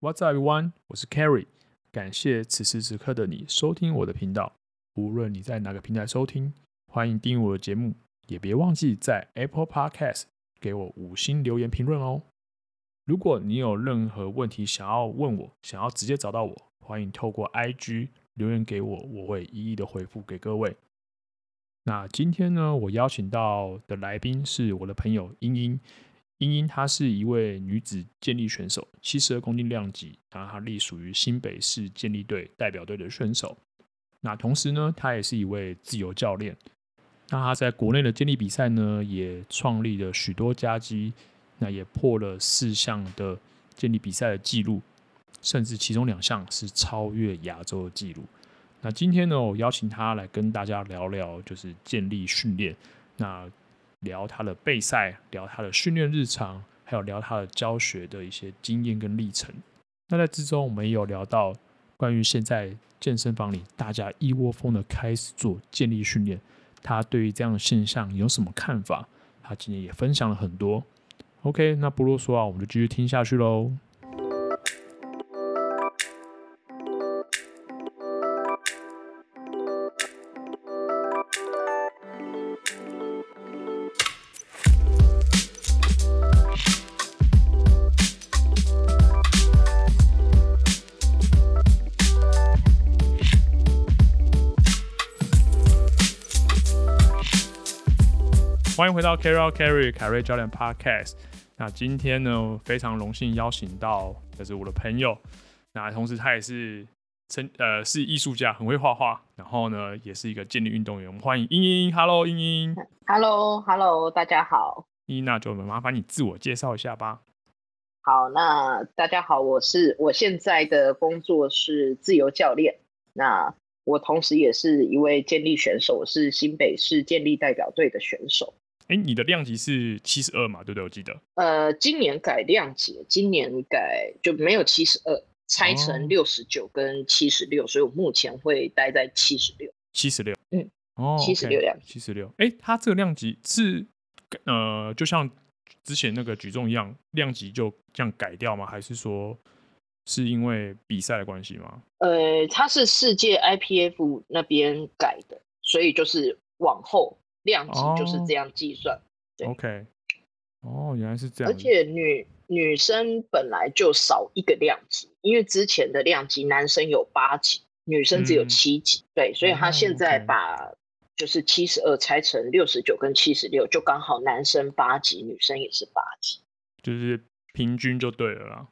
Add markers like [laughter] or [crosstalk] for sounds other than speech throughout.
What's up, everyone？我是 Kerry，感谢此时此刻的你收听我的频道。无论你在哪个平台收听，欢迎订阅我的节目，也别忘记在 Apple Podcast 给我五星留言评论哦。如果你有任何问题想要问我，想要直接找到我，欢迎透过 IG 留言给我，我会一一的回复给各位。那今天呢，我邀请到的来宾是我的朋友英英。英英她是一位女子健力选手，七十二公斤量级，然后她隶属于新北市健力队代表队的选手。那同时呢，她也是一位自由教练。那她在国内的健力比赛呢，也创立了许多佳绩，那也破了四项的健力比赛的记录，甚至其中两项是超越亚洲的记录。那今天呢，我邀请她来跟大家聊聊，就是健力训练。那聊他的备赛，聊他的训练日常，还有聊他的教学的一些经验跟历程。那在之中，我们也有聊到关于现在健身房里大家一窝蜂的开始做建立训练，他对于这样的现象有什么看法？他今天也分享了很多。OK，那不啰嗦啊，我们就继续听下去喽。到 Carry Out Carry 凯瑞教练 Podcast。那今天呢，非常荣幸邀请到就是我的朋友。那同时他也是成呃是艺术家，很会画画。然后呢，也是一个健力运动员。我们欢迎英英。Hello，英英。Hello，Hello，大家好。英英，那就麻烦你自我介绍一下吧。好，那大家好，我是我现在的工作是自由教练。那我同时也是一位健力选手，是新北市健力代表队的选手。哎，你的量级是七十二嘛？对不对？我记得。呃，今年改量级，今年改就没有七十二，拆成六十九跟七十六，所以我目前会待在七十六。七十六，嗯，哦，七十六量，七十六。哎，它这个量级是呃，就像之前那个举重一样，量级就这样改掉吗？还是说是因为比赛的关系吗？呃，它是世界 IPF 那边改的，所以就是往后。量级就是这样计算。Oh, 对，OK，哦，原来是这样。而且女女生本来就少一个量级，因为之前的量级男生有八级，女生只有七级。嗯、对，所以他现在把就是七十二拆成六十九跟七十六，就刚好男生八级，女生也是八级，就是平均就对了啦。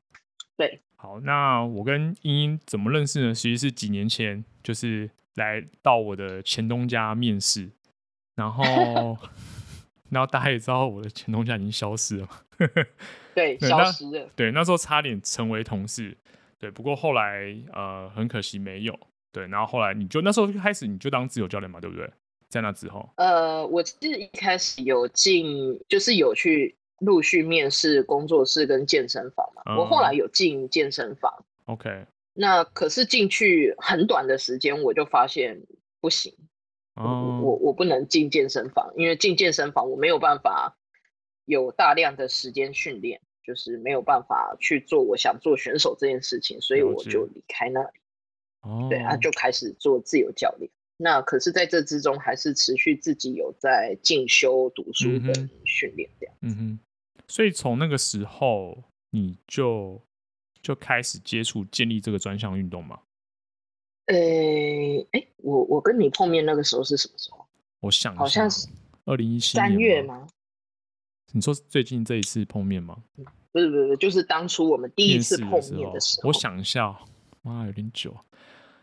对，好，那我跟英英怎么认识呢？其实是几年前，就是来到我的前东家面试。然后，[laughs] 然后大家也知道我的前东家已经消失了嘛？[laughs] 对，消失了。对，那时候差点成为同事。对，不过后来呃，很可惜没有。对，然后后来你就那时候开始你就当自由教练嘛，对不对？在那之后，呃，我是一开始有进，就是有去陆续面试工作室跟健身房嘛。嗯、我后来有进健身房。OK。那可是进去很短的时间，我就发现不行。我我我不能进健身房，因为进健身房我没有办法有大量的时间训练，就是没有办法去做我想做选手这件事情，所以我就离开那里。哦，对啊，就开始做自由教练。那可是在这之中，还是持续自己有在进修、读书跟训练这样。嗯哼，所以从那个时候你就就开始接触建立这个专项运动吗？呃，哎、欸，我我跟你碰面那个时候是什么时候？我想好像是二零一七三月吗？你说最近这一次碰面吗？不是不是，就是当初我们第一次碰面的时候。我想一下，妈，有点久，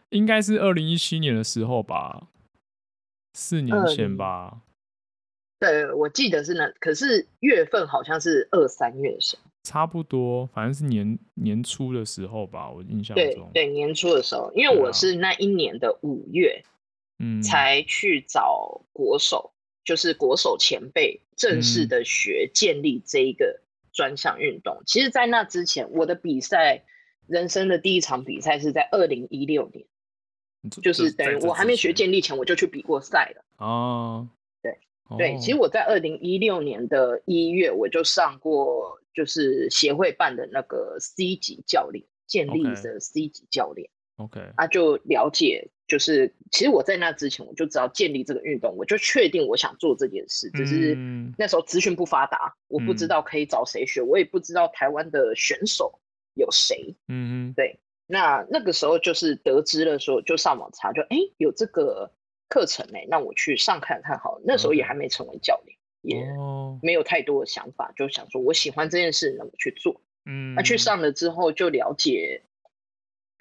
应该是二零一七年的时候吧，四年前吧。对，我记得是那，可是月份好像是二三月的时候。差不多，反正是年年初的时候吧，我印象中。对对，年初的时候，因为我是那一年的五月，嗯，才去找国手，就是国手前辈正式的学建立这一个专项运动。嗯、其实，在那之前，我的比赛，人生的第一场比赛是在二零一六年，就是等于我还没学建立前，我就去比过赛了。哦，对对，其实我在二零一六年的一月，我就上过。就是协会办的那个 C 级教练，建立的 C 级教练。OK，啊就了解，就是其实我在那之前我就知道建立这个运动，我就确定我想做这件事，只是那时候资讯不发达，我不知道可以找谁学，我也不知道台湾的选手有谁。嗯嗯，对。那那个时候就是得知了说，就上网查就，就哎有这个课程哎，那我去上看看好了。那时候也还没成为教练，也没有太多的想法，就想说我喜欢这件事，那我去做。嗯，那去上了之后就了解。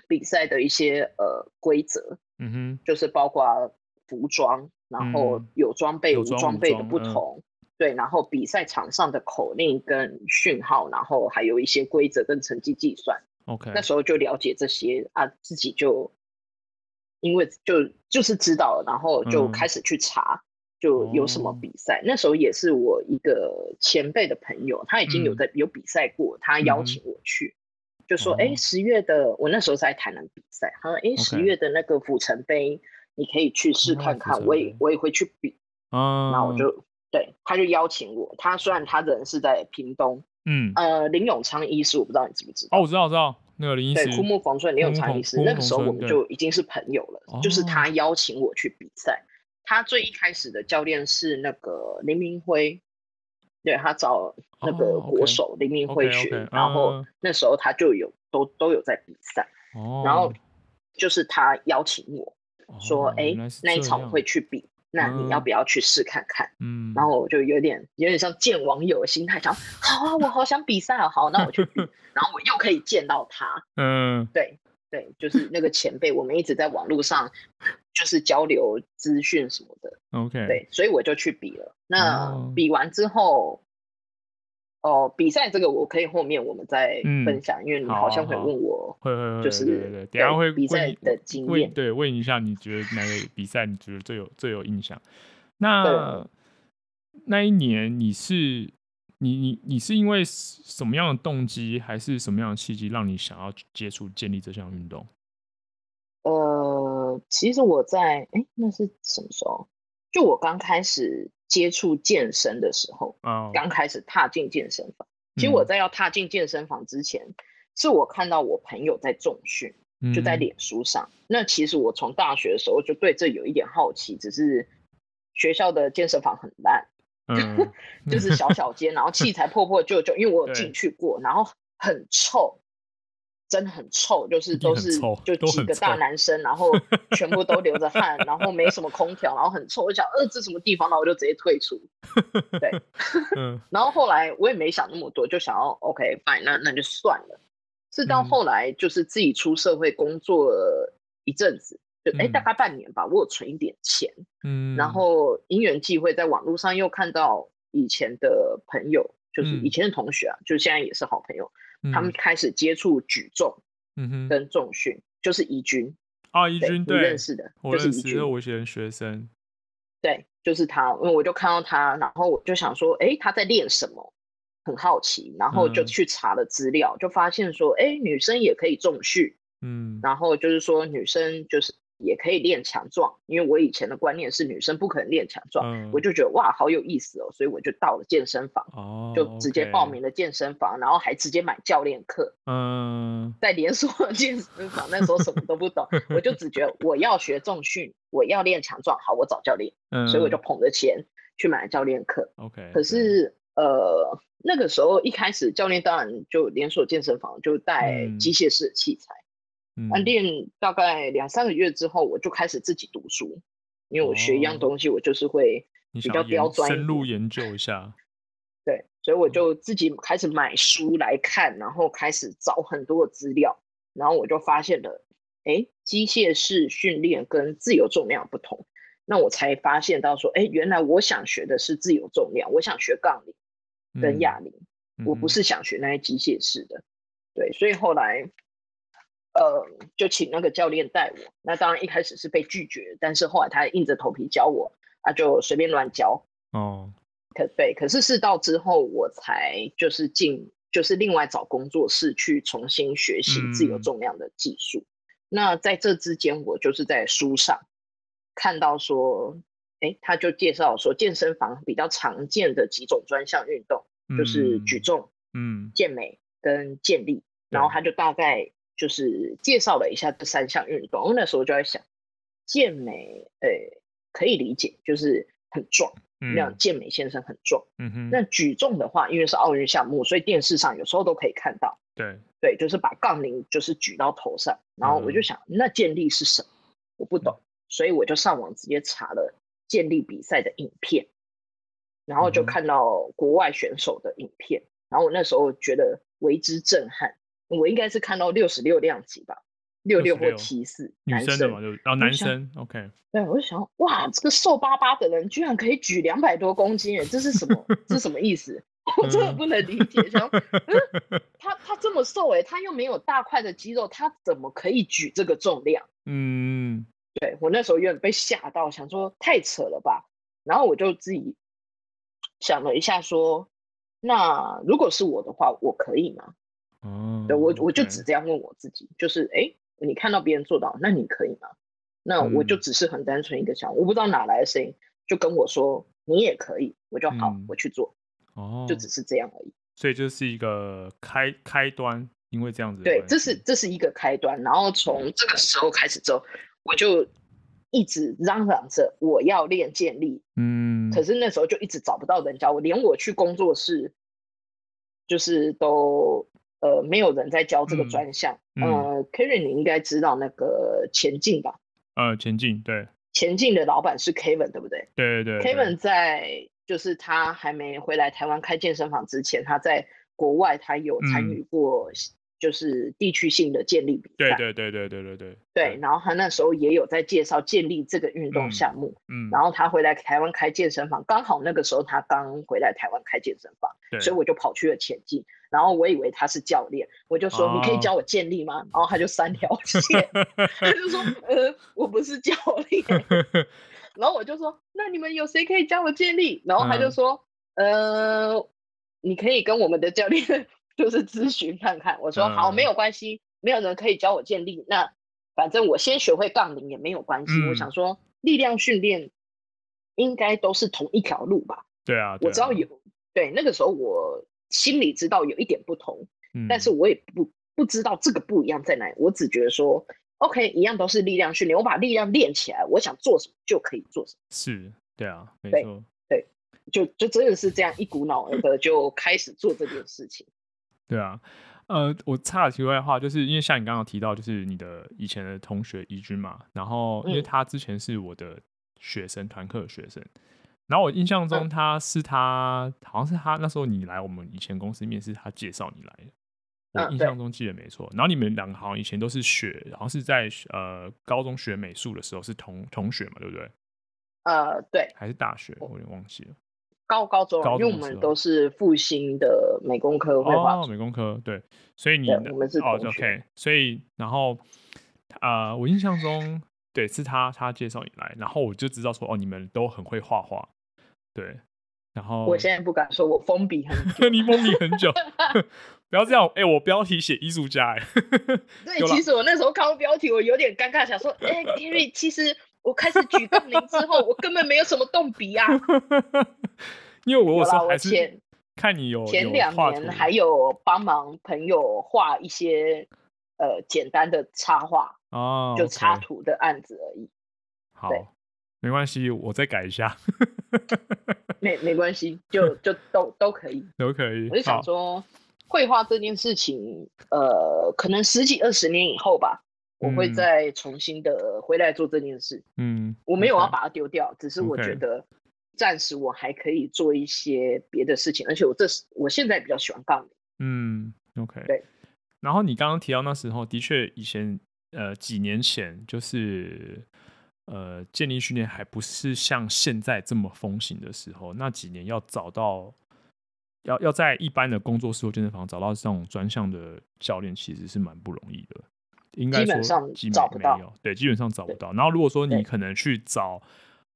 比赛的一些呃规则，嗯哼，就是包括服装，然后有装备、无装备的不同，嗯、对，然后比赛场上的口令跟讯号，然后还有一些规则跟成绩计算。OK，那时候就了解这些啊，自己就因为就就是知道了，然后就开始去查，嗯、就有什么比赛。哦、那时候也是我一个前辈的朋友，他已经有在有比赛过，嗯、他邀请我去。就说哎，十月的我那时候在台南比赛，他说哎，十月的那个府城杯，你可以去试看看，我也我也会去比。啊，然后我就对，他就邀请我。他虽然他人是在屏东，嗯呃，林永昌医师，我不知道你知不知道？哦，我知道，我知道那个林医师，对，枯木逢春林永昌医师，那个时候我们就已经是朋友了。就是他邀请我去比赛，他最一开始的教练是那个林明辉。对，他找那个国手林明辉学，然后那时候他就有都都有在比赛，然后就是他邀请我说，哎，那一场我会去比，那你要不要去试看看？嗯，然后我就有点有点像见网友的心态，想好啊，我好想比赛啊，好，那我去比，[laughs] 然后我又可以见到他，嗯，对对，就是那个前辈，我们一直在网络上就是交流资讯什么的，OK，对，所以我就去比了。那比完之后，哦，比赛这个我可以后面我们再分享，因为你好像会问我，会会会，就是等下会比赛的经验，对，问一下你觉得哪个比赛你觉得最有最有印象？那那一年你是你你你是因为什么样的动机，还是什么样的契机，让你想要接触建立这项运动？呃，其实我在哎，那是什么时候？就我刚开始接触健身的时候，刚、oh. 开始踏进健身房。其实我在要踏进健身房之前，嗯、是我看到我朋友在重训，就在脸书上。嗯、那其实我从大学的时候就对这有一点好奇，只是学校的健身房很烂，嗯、[laughs] 就是小小间，然后器材破破旧旧。因为我有进去过，然后很臭。真的很臭，就是都是就几个大男生，然后全部都流着汗，然后没什么空调，然后很臭。我想，呃，这什么地方？然后我就直接退出。[laughs] 对，嗯。[laughs] 然后后来我也没想那么多，就想要 OK fine，那那就算了。是到后来就是自己出社会工作了一阵子，就哎大概半年吧，我有存一点钱，嗯。然后因缘际会，在网络上又看到以前的朋友，就是以前的同学啊，就现在也是好朋友。他们开始接触举重，嗯哼，跟重训，就是怡君啊，怡君对，认识的，就是怡君，我以前学生，对，就是他，因为我就看到他，然后我就想说，哎，他在练什么，很好奇，然后就去查了资料，就发现说，哎，女生也可以重训，嗯，然后就是说女生就是。也可以练强壮，因为我以前的观念是女生不可能练强壮，嗯、我就觉得哇，好有意思哦，所以我就到了健身房，哦、就直接报名了健身房然后还直接买教练课。嗯，在连锁健身房那时候什么都不懂，[laughs] 我就只觉得我要学重训，我要练强壮，好，我找教练，嗯、所以我就捧着钱去买教练课。OK，可是呃那个时候一开始教练当然就连锁健身房就带机械式的器材。嗯啊，练大概两三个月之后，我就开始自己读书，因为我学一样东西，我就是会比较刁钻，深入研究一下。[laughs] 对，所以我就自己开始买书来看，然后开始找很多的资料，然后我就发现了，哎，机械式训练跟自由重量不同，那我才发现到说，哎，原来我想学的是自由重量，我想学杠铃跟哑铃，嗯、我不是想学那些机械式的。对，所以后来。呃，就请那个教练带我。那当然一开始是被拒绝，但是后来他硬着头皮教我，啊，就随便乱教。哦，可对，可是是到之后我才就是进，就是另外找工作室去重新学习自由重量的技术。嗯、那在这之间，我就是在书上看到说，哎，他就介绍说健身房比较常见的几种专项运动，嗯、就是举重、嗯，健美跟健力，然后他就大概。就是介绍了一下这三项运动。我那时候就在想，健美，诶、欸，可以理解，就是很壮，那样健美先生很壮。嗯哼。那举重的话，因为是奥运项目，所以电视上有时候都可以看到。对对，就是把杠铃就是举到头上，然后我就想，嗯、那健力是什么？我不懂，所以我就上网直接查了健力比赛的影片，然后就看到国外选手的影片，然后我那时候觉得为之震撼。我应该是看到六十六量级吧，六六或七四，女生的嘛，就然后男生，OK。对，我就想，哇，这个瘦巴巴的人居然可以举两百多公斤，哎，这是什么？[laughs] 这是什么意思？[laughs] 我真的不能理解。想，嗯，[laughs] 他他这么瘦，哎，他又没有大块的肌肉，他怎么可以举这个重量？嗯，对，我那时候有点被吓到，想说太扯了吧。然后我就自己想了一下，说，那如果是我的话，我可以吗？哦，对，我我就只这样问我自己，就是，哎，你看到别人做到，那你可以吗？那我就只是很单纯一个想，我不知道哪来的声音，就跟我说你也可以，我就好，我去做。哦，就只是这样而已。所以就是一个开开端，因为这样子。对，这是这是一个开端。然后从这个时候开始之后，我就一直嚷嚷着我要练健力。嗯。可是那时候就一直找不到人教我，连我去工作室，就是都呃没有人在教这个专项。嗯。呃，Kerry，你应该知道那个前进吧？呃，前进对。前进的老板是 Kevin，对不对？对对对。Kevin 在。就是他还没回来台湾开健身房之前，他在国外他有参与过，就是地区性的健力比赛。对对对对对对对。对，然后他那时候也有在介绍建立这个运动项目。嗯。然后他回来台湾开健身房，刚好那个时候他刚回来台湾开健身房，所以我就跑去了前进。然后我以为他是教练，我就说：“你可以教我建立吗？”然后他就三条 [laughs] 线，他就说：“呃，我不是教练。[laughs] ”然后我就说，那你们有谁可以教我建立？然后他就说，嗯、呃，你可以跟我们的教练就是咨询看看。我说好，没有关系，没有人可以教我建立。那反正我先学会杠铃也没有关系。嗯、我想说，力量训练应该都是同一条路吧？对啊，对啊，我知道有。对，那个时候我心里知道有一点不同，嗯、但是我也不不知道这个不一样在哪里。我只觉得说。OK，一样都是力量训练。我把力量练起来，我想做什么就可以做什么。是，对啊，没错，对，就就真的是这样，一股脑儿的就开始做这件事情。对啊，呃，我插个题外话，就是因为像你刚刚提到，就是你的以前的同学怡君嘛，然后因为他之前是我的学生，团课的学生，然后我印象中他是他，好像是他那时候你来我们以前公司面试，他介绍你来的。我印象中记得没错，然后你们两个好像以前都是学，好像是在呃高中学美术的时候是同同学嘛，对不对？呃，对，还是大学，我有点忘记了。高高中，因为我们都是复兴的美工科绘画，哦，美工科对，所以你我们是哦，OK，所以然后呃，我印象中对是他他介绍你来，然后我就知道说哦，你们都很会画画，对。然后我现在不敢说，我封笔很久。[laughs] 你封笔很久，[laughs] 不要这样。哎、欸，我标题写艺术家，哎。对，[laughs] 其实我那时候看到标题，我有点尴尬，想说，哎、欸，因为其实我开始举杠铃之后，我根本没有什么动笔啊。[laughs] 因为我有时候还是看你有前两年还有帮忙朋友画一些呃简单的插画哦，就插图的案子而已。好。没关系，我再改一下。[laughs] 没没关系，就 [laughs] 就都都可以，都可以。我就想说，绘画这件事情，呃，可能十几二十年以后吧，嗯、我会再重新的回来做这件事。嗯，我没有要把它丢掉.只是我觉得暂时我还可以做一些别的事情，而且我这是我现在比较喜欢杠铃。嗯，OK。对。然后你刚刚提到那时候，的确以前呃几年前就是。呃，建立训练还不是像现在这么风行的时候，那几年要找到，要要在一般的工作室或健身房找到这种专项的教练，其实是蛮不容易的。应该说基本上找不到，对，基本上找不到。然后如果说你可能去找，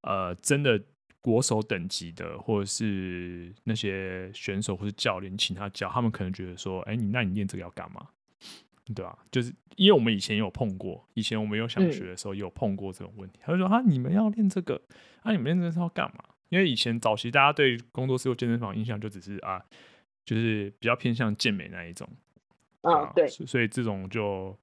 呃，真的国手等级的，或者是那些选手或是教练，请他教，他们可能觉得说，哎、欸，你那你练这个要干嘛？对啊，就是因为我们以前有碰过，以前我们有想学的时候也有碰过这种问题。嗯、他就说：“啊，你们要练这个，啊，你们练这个是要干嘛？”因为以前早期大家对工作室或健身房印象就只是啊，就是比较偏向健美那一种。嗯，对，所以这种就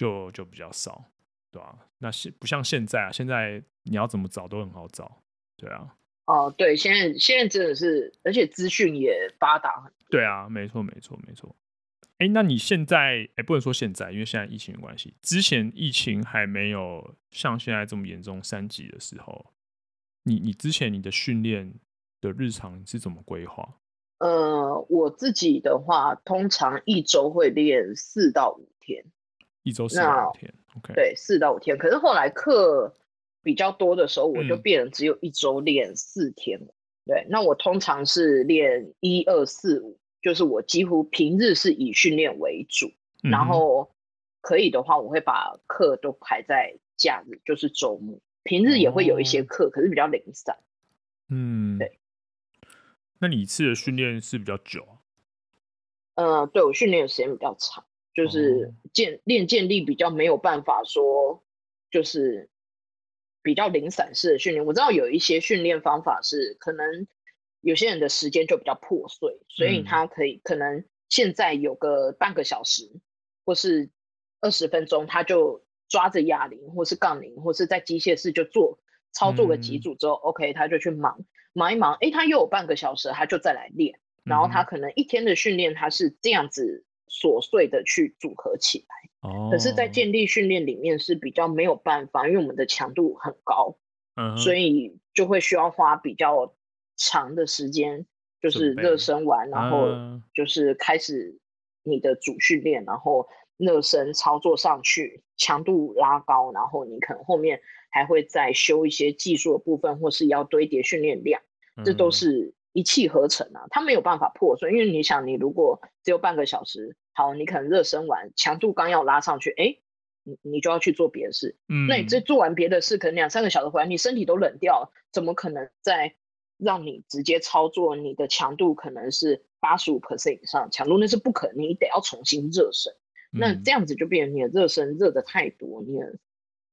就就比较少，对吧、啊？那现不像现在啊，现在你要怎么找都很好找，对啊。哦，对，现在现在真的是，而且资讯也发达很。对啊，没错，没错，没错。哎，那你现在，哎，不能说现在，因为现在疫情的关系，之前疫情还没有像现在这么严重三级的时候，你你之前你的训练的日常是怎么规划？呃，我自己的话，通常一周会练四到五天，一周四到五天，OK，对，四到五天。可是后来课比较多的时候，我就变成只有一周练四天。嗯、对，那我通常是练一二四五，就是我几乎平日是以训练为主，嗯、然后可以的话，我会把课都排在假日，就是周末。平日也会有一些课，哦、可是比较零散。嗯，对。那你一次的训练是比较久啊？呃，对，我训练的时间比较长，就是建练建立比较没有办法说，就是比较零散式的训练。我知道有一些训练方法是可能有些人的时间就比较破碎，所以他可以可能现在有个半个小时或是二十分钟，他就抓着哑铃或是杠铃或是在机械室就做操作个几组之后，嗯，OK，他就去忙。忙一忙，哎，他又有半个小时，他就再来练。然后他可能一天的训练，他是这样子琐碎的去组合起来。哦。可是，在建立训练里面是比较没有办法，因为我们的强度很高，嗯，所以就会需要花比较长的时间，就是热身完，然后就是开始你的主训练，然后热身操作上去，强度拉高，然后你可能后面。还会再修一些技术的部分，或是要堆叠训练量，这都是一气呵成啊。它没有办法破碎，因为你想，你如果只有半个小时，好，你可能热身完，强度刚要拉上去，哎，你你就要去做别的事。嗯，那你这做完别的事，可能两三个小时回来，你身体都冷掉了，怎么可能再让你直接操作？你的强度可能是八十五 percent 以上强度，那是不可能，你得要重新热身。那这样子就变成你的热身热的太多，你的。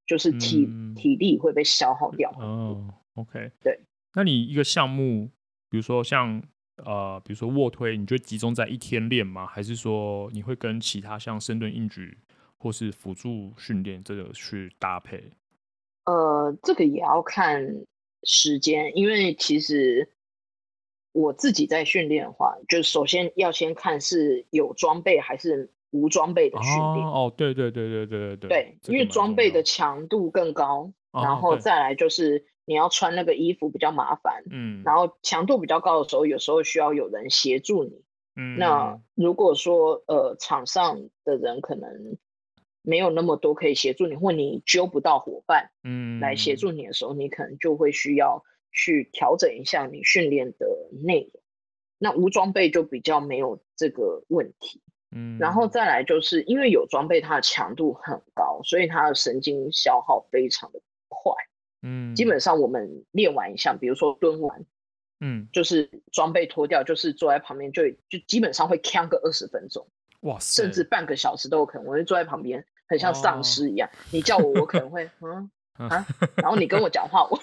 就是体、嗯、体力会被消耗掉。哦，OK，对。那你一个项目，比如说像呃，比如说卧推，你就集中在一天练吗？还是说你会跟其他像深蹲、硬举或是辅助训练这个去搭配？呃，这个也要看时间，因为其实我自己在训练的话，就首先要先看是有装备还是。无装备的训练哦，对对对对对对对，对，因为装备的强度更高，哦，然后再来就是你要穿那个衣服比较麻烦，嗯，然后强度比较高的时候，有时候需要有人协助你，嗯，那如果说呃场上的人可能没有那么多可以协助你，或你揪不到伙伴，嗯，来协助你的时候，你可能就会需要去调整一下你训练的内容，那无装备就比较没有这个问题。嗯，然后再来就是因为有装备，它的强度很高，所以它的神经消耗非常的快。嗯，基本上我们练完一项，比如说蹲完，嗯，就是装备脱掉，就是坐在旁边就就基本上会扛个二十分钟，哇塞，甚至半个小时都有可能。我就坐在旁边，很像丧尸一样。你叫我，我可能会嗯 [laughs] 啊，然后你跟我讲话，我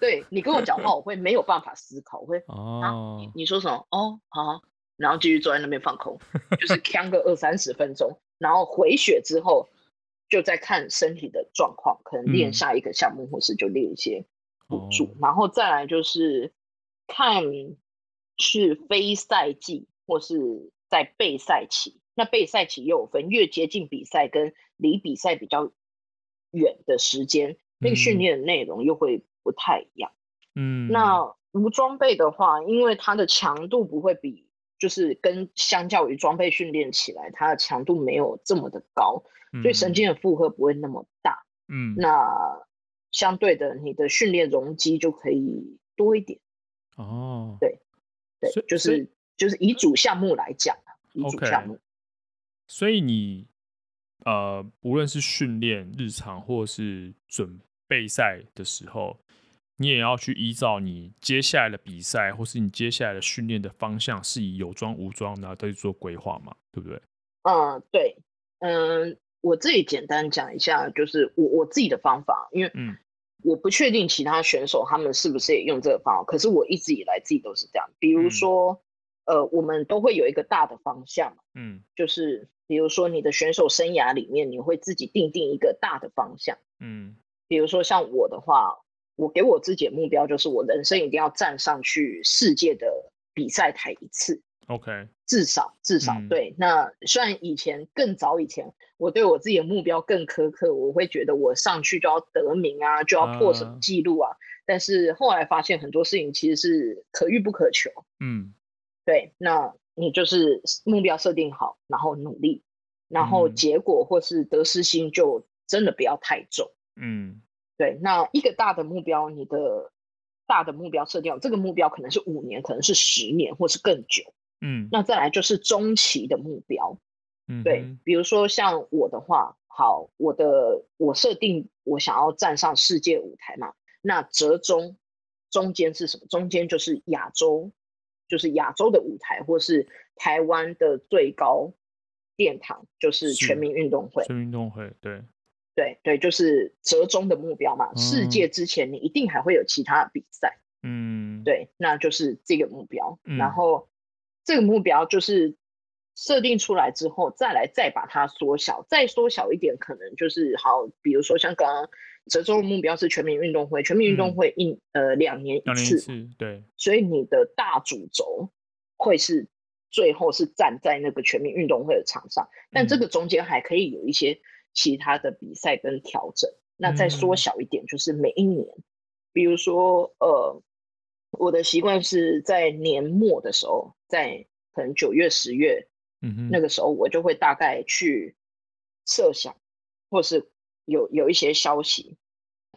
对你跟我讲话，我会没有办法思考，我会哦、啊，你你说什么？哦，好。然后继续坐在那边放空，就是扛个二三十分钟，然后回血之后，就在看身体的状况，可能练下一个项目，嗯、或是就练一些辅助，哦，然后再来就是看是非赛季或是在备赛期。那备赛期又有分，越接近比赛跟离比赛比较远的时间，嗯、那个训练的内容又会不太一样。嗯，那无装备的话，因为它的强度不会比。就是跟相较于装备训练起来，它的强度没有这么的高，嗯、所以神经的负荷不会那么大。嗯，那相对的，你的训练容积就可以多一点。哦，对，对，就是就是以主项目来讲，以主项目。Okay. 所以你呃，无论是训练日常或是准备赛的时候。你也要去依照你接下来的比赛，或是你接下来的训练的方向，是以有装无装，然后再去做规划嘛，对不对？嗯，对，嗯，我自己简单讲一下，就是我我自己的方法，因为嗯，我不确定其他选手他们是不是也用这个方法，可是我一直以来自己都是这样。比如说，嗯、呃，我们都会有一个大的方向，嗯，就是比如说你的选手生涯里面，你会自己定定一个大的方向。嗯，比如说像我的话，我给我自己的目标就是我人生一定要站上去世界的比赛台一次。OK，至少至少、嗯、对。那虽然以前更早以前，我对我自己的目标更苛刻，我会觉得我上去就要得名啊，就要破什么记录啊。Uh, 但是后来发现很多事情其实是可遇不可求。嗯，对。那你就是目标设定好，然后努力，然后结果或是得失心就真的不要太重。嗯，对。那一个大的目标，你的大的目标设定好，这个目标可能是五年，可能是十年，或是更久。嗯，那再来就是中期的目标，嗯，对，比如说像我的话，好，我的我设定我想要站上世界舞台嘛，那折中中间是什么？中间就是亚洲，就是亚洲的舞台，或是台湾的最高殿堂，就是全民运动会。全民运动会，对，对对，就是折中的目标嘛。嗯，世界之前你一定还会有其他的比赛，嗯，对，那就是这个目标，嗯，然后。这个目标就是设定出来之后，再来再把它缩小，再缩小一点，可能就是好，比如说像刚刚折中的目标是全民运动会，全民运动会一、嗯、呃两年一次，两年一次，对，所以你的大主轴会是最后是站在那个全民运动会的场上，但这个中间还可以有一些其他的比赛跟调整，嗯、那再缩小一点，就是每一年，比如说呃。我的习惯是在年末的时候，在可能九月、十月，嗯哼，那个时候我就会大概去设想，或是有有一些消息，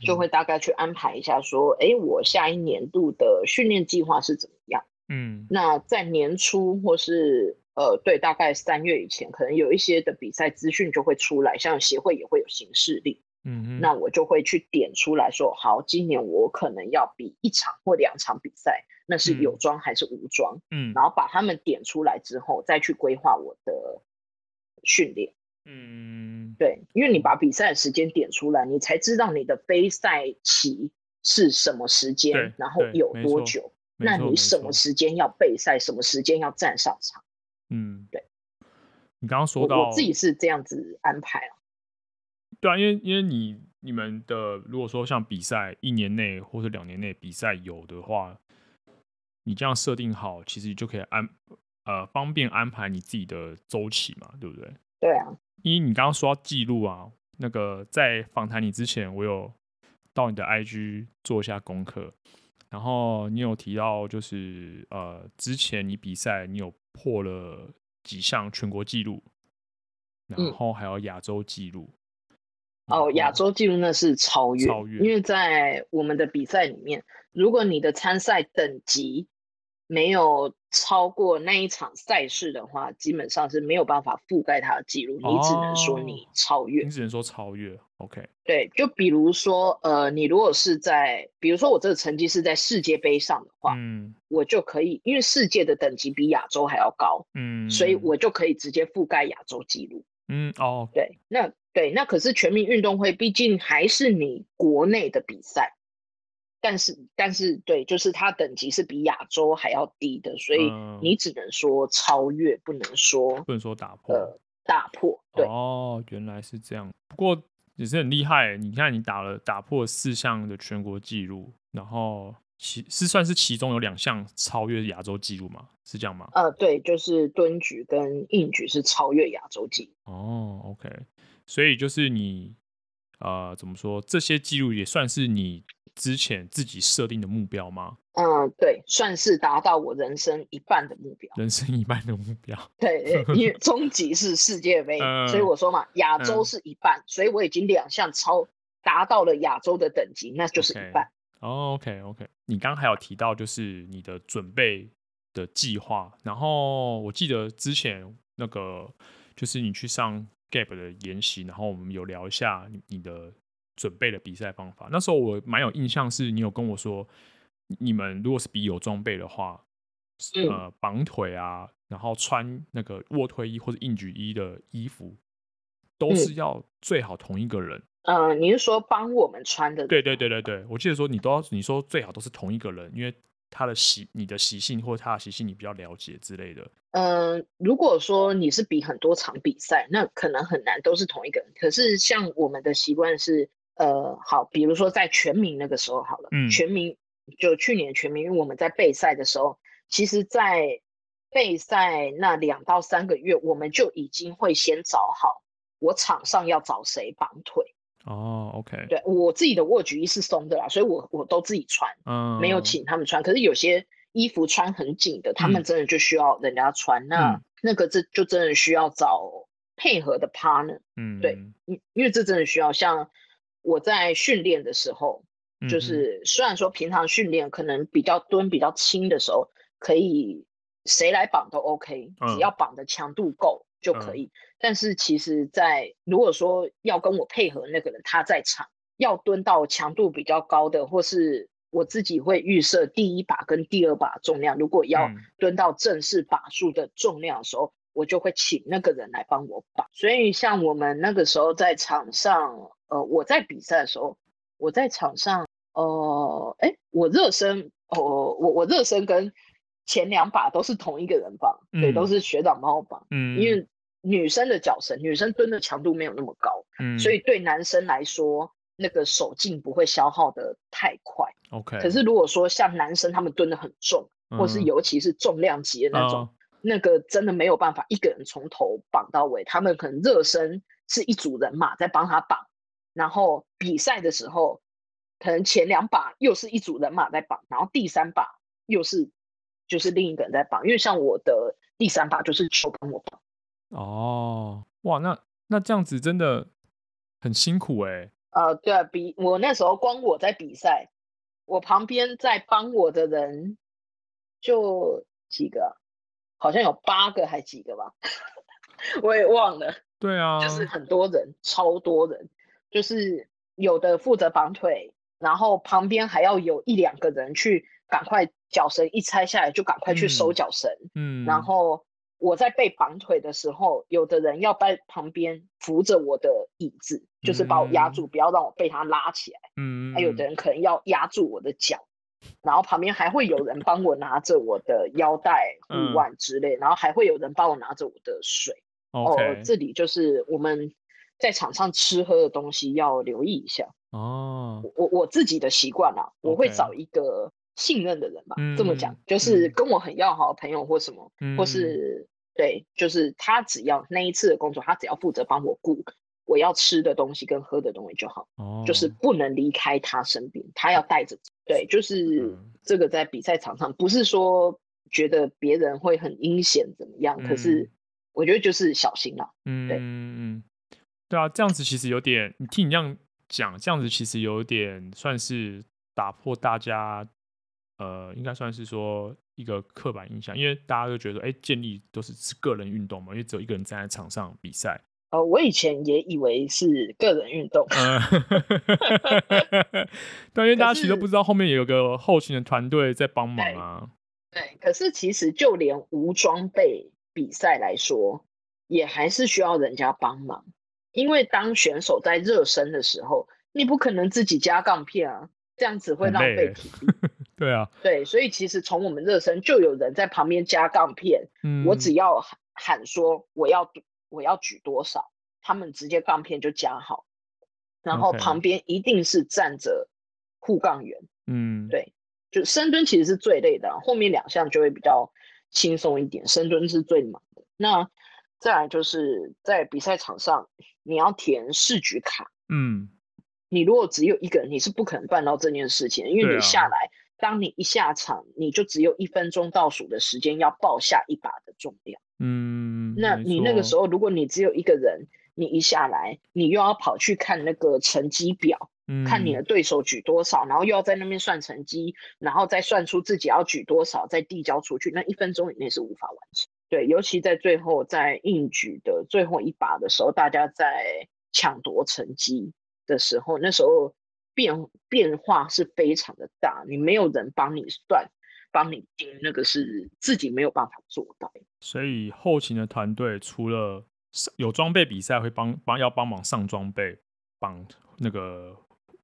就会大概去安排一下，说，哎、嗯，我下一年度的训练计划是怎么样？嗯，那在年初或是呃，对，大概三月以前，可能有一些的比赛资讯就会出来，像协会也会有行事历。嗯，那我就会去点出来说，好，今年我可能要比一场或两场比赛，那是有装还是无装？嗯，然后把他们点出来之后，再去规划我的训练。嗯，对，因为你把比赛的时间点出来，你才知道你的杯赛期是什么时间，然后有多久。那你什么时间要备赛，什么时间要站上场？嗯，对。你刚刚说到，我，我自己是这样子安排啊。对啊，因为因为你你们的如果说像比赛一年内或者两年内比赛有的话，你这样设定好，其实就可以安呃方便安排你自己的周期嘛，对不对？对啊，因为你刚刚说到记录啊，那个在访谈你之前，我有到你的 IG 做一下功课，然后你有提到就是呃之前你比赛你有破了几项全国纪录，然后还有亚洲纪录。嗯哦，亚洲纪录那是超越，超越，因为在我们的比赛里面，如果你的参赛等级没有超过那一场赛事的话，基本上是没有办法覆盖他的记录，你只能说你超越，你只能说超越。OK，对，就比如说，呃，你如果是在，比如说我这个成绩是在世界杯上的话，嗯，我就可以，因为世界的等级比亚洲还要高，嗯，所以我就可以直接覆盖亚洲纪录。嗯，哦，对，那。对，那可是全民运动会，毕竟还是你国内的比赛，但是但是对，就是它等级是比亚洲还要低的，所以你只能说超越，不能说不能说打破，呃，打破。对，哦，原来是这样，不过也是很厉害。你看，你打了打破四项的全国纪录，然后。其是算是其中有两项超越亚洲纪录吗？是这样吗？呃，对，就是蹲举跟硬举是超越亚洲纪录。哦，OK，所以就是你呃，怎么说？这些纪录也算是你之前自己设定的目标吗？嗯、呃，对，算是达到我人生一半的目标。人生一半的目标。对，因为 [laughs] 终极是世界杯，呃、所以我说嘛，亚洲是一半，嗯、所以我已经两项超达到了亚洲的等级，那就是一半。，OK，OK，你刚刚还有提到就是你的准备的计划，然后我记得之前那个就是你去上 Gap 的研习，然后我们有聊一下你的准备的比赛方法。那时候我蛮有印象，是你有跟我说，你们如果是比有装备的话，呃，绑腿啊，然后穿那个卧推衣或者硬举衣的衣服，都是要最好同一个人。嗯，你是说帮我们穿的？对对对对对，我记得说你都要，你说最好都是同一个人，因为他的习你的习性或他的习性你比较了解之类的？嗯、呃，如果说你是比很多场比赛，那可能很难都是同一个人。可是像我们的习惯是，呃，好，比如说在全民那个时候好了，嗯，全民就去年全民，因为我们在备赛的时候，其实，在备赛那两到三个月，我们就已经会先找好我场上要找谁绑腿。哦，OK，对，我自己的卧举衣是松的啦，所以我我都自己穿，嗯，没有请他们穿。可是有些衣服穿很紧的，他们真的就需要人家穿。嗯、那那个这就真的需要找配合的 partner。嗯，对，因因为这真的需要。像我在训练的时候，就是虽然说平常训练可能比较蹲比较轻的时候，可以谁来绑都 OK，只要绑的强度够。就可以，嗯、但是其实，在如果说要跟我配合那个人他在场，要蹲到强度比较高的，或是我自己会预设第一把跟第二把重量，如果要蹲到正式把数的重量的时候，嗯、我就会请那个人来帮我绑。所以像我们那个时候在场上，呃，我在比赛的时候，我在场上，呃，哎，我热身，哦、呃，我我热身跟。前两把都是同一个人绑，嗯、对，都是学长帮我绑。嗯，因为女生的脚绳，女生蹲的强度没有那么高，嗯，所以对男生来说，那个手劲不会消耗的太快。OK。可是如果说像男生他们蹲的很重，嗯、或是尤其是重量级的那种，哦、那个真的没有办法一个人从头绑到尾。他们可能热身是一组人马在帮他绑，然后比赛的时候，可能前两把又是一组人马在绑，然后第三把又是。就是另一个人在绑，因为像我的第三把就是球帮我绑。哦，哇，那那这样子真的很辛苦哎、欸。呃，对啊，比我那时候光我在比赛，我旁边在帮我的人就几个，好像有八个还几个吧，[laughs] 我也忘了。对啊，就是很多人，超多人，就是有的负责绑腿，然后旁边还要有一两个人去赶快。脚绳一拆下来就赶快去收脚绳，嗯，嗯，然后我在被绑腿的时候，有的人要在旁边扶着我的椅子，嗯、就是把我压住，不要让我被他拉起来，嗯，还有的人可能要压住我的脚，然后旁边还会有人帮我拿着我的腰带、护腕之类，嗯、然后还会有人帮我拿着我的水。哦这里就是我们在场上吃喝的东西要留意一下哦。我我自己的习惯啊，我会找一个。信任的人吧，嗯、这么讲就是跟我很要好的朋友或什么，嗯、或是对，就是他只要那一次的工作，他只要负责帮我顾我要吃的东西跟喝的东西就好，哦、就是不能离开他身边，他要带着。对，就是这个在比赛场上，不是说觉得别人会很阴险怎么样，嗯、可是我觉得就是小心啦。嗯对嗯，对啊，这样子其实有点，你听你这样讲，这样子其实有点算是打破大家。呃，应该算是说一个刻板印象，因为大家都觉得，哎，建立都是是个人运动嘛，因为只有一个人站在场上比赛。呃，我以前也以为是个人运动，[laughs] 但因为大家其实都不知道后面也有个后勤的团队在帮忙啊。对，可是其实就连无装备比赛来说，也还是需要人家帮忙，因为当选手在热身的时候，你不可能自己加杠片啊，这样子会浪费体力。[laughs] 对啊，对，所以其实从我们热身就有人在旁边加杠片，嗯，我只要喊说我要我要举多少，他们直接杠片就加好，然后旁边一定是站着护杠员，嗯，对，就深蹲其实是最累的，后面两项就会比较轻松一点，深蹲是最忙的。那再来就是在比赛场上你要填试举卡，嗯，你如果只有一个人，你是不可能办到这件事情，因为你下来。当你一下场，你就只有一分钟倒数的时间要报下一把的重量。嗯，那你那个时候，如果你只有一个人，你一下来，你又要跑去看那个成绩表，嗯、看你的对手举多少，然后又要在那边算成绩，然后再算出自己要举多少，再递交出去，那一分钟以内是无法完成。对，尤其在最后在硬举的最后一把的时候，大家在抢夺成绩的时候，那时候。变变化是非常的大，你没有人帮你算，帮你盯，那个是自己没有办法做到。所以后勤的团队除了有装备比赛会帮帮要帮忙上装备，绑那个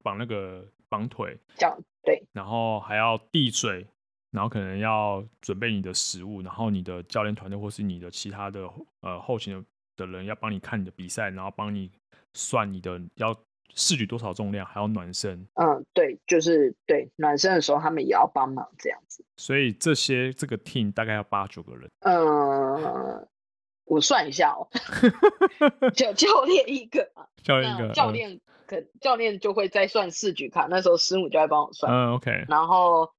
绑那个绑腿，这样对，然后还要递水，然后可能要准备你的食物，然后你的教练团队或是你的其他的呃后勤的的人要帮你看你的比赛，然后帮你算你的要试举多少重量，还要暖身。嗯，对，就是对暖身的时候他们也要帮忙这样子。所以这些这个 team 大概要八九个人。嗯，我算一下哦，[laughs] 就 [laughs] 教练一个，[laughs] 教练一个，教练可教练就会再算四局卡，那时候师母就会帮我算。嗯，OK，然后。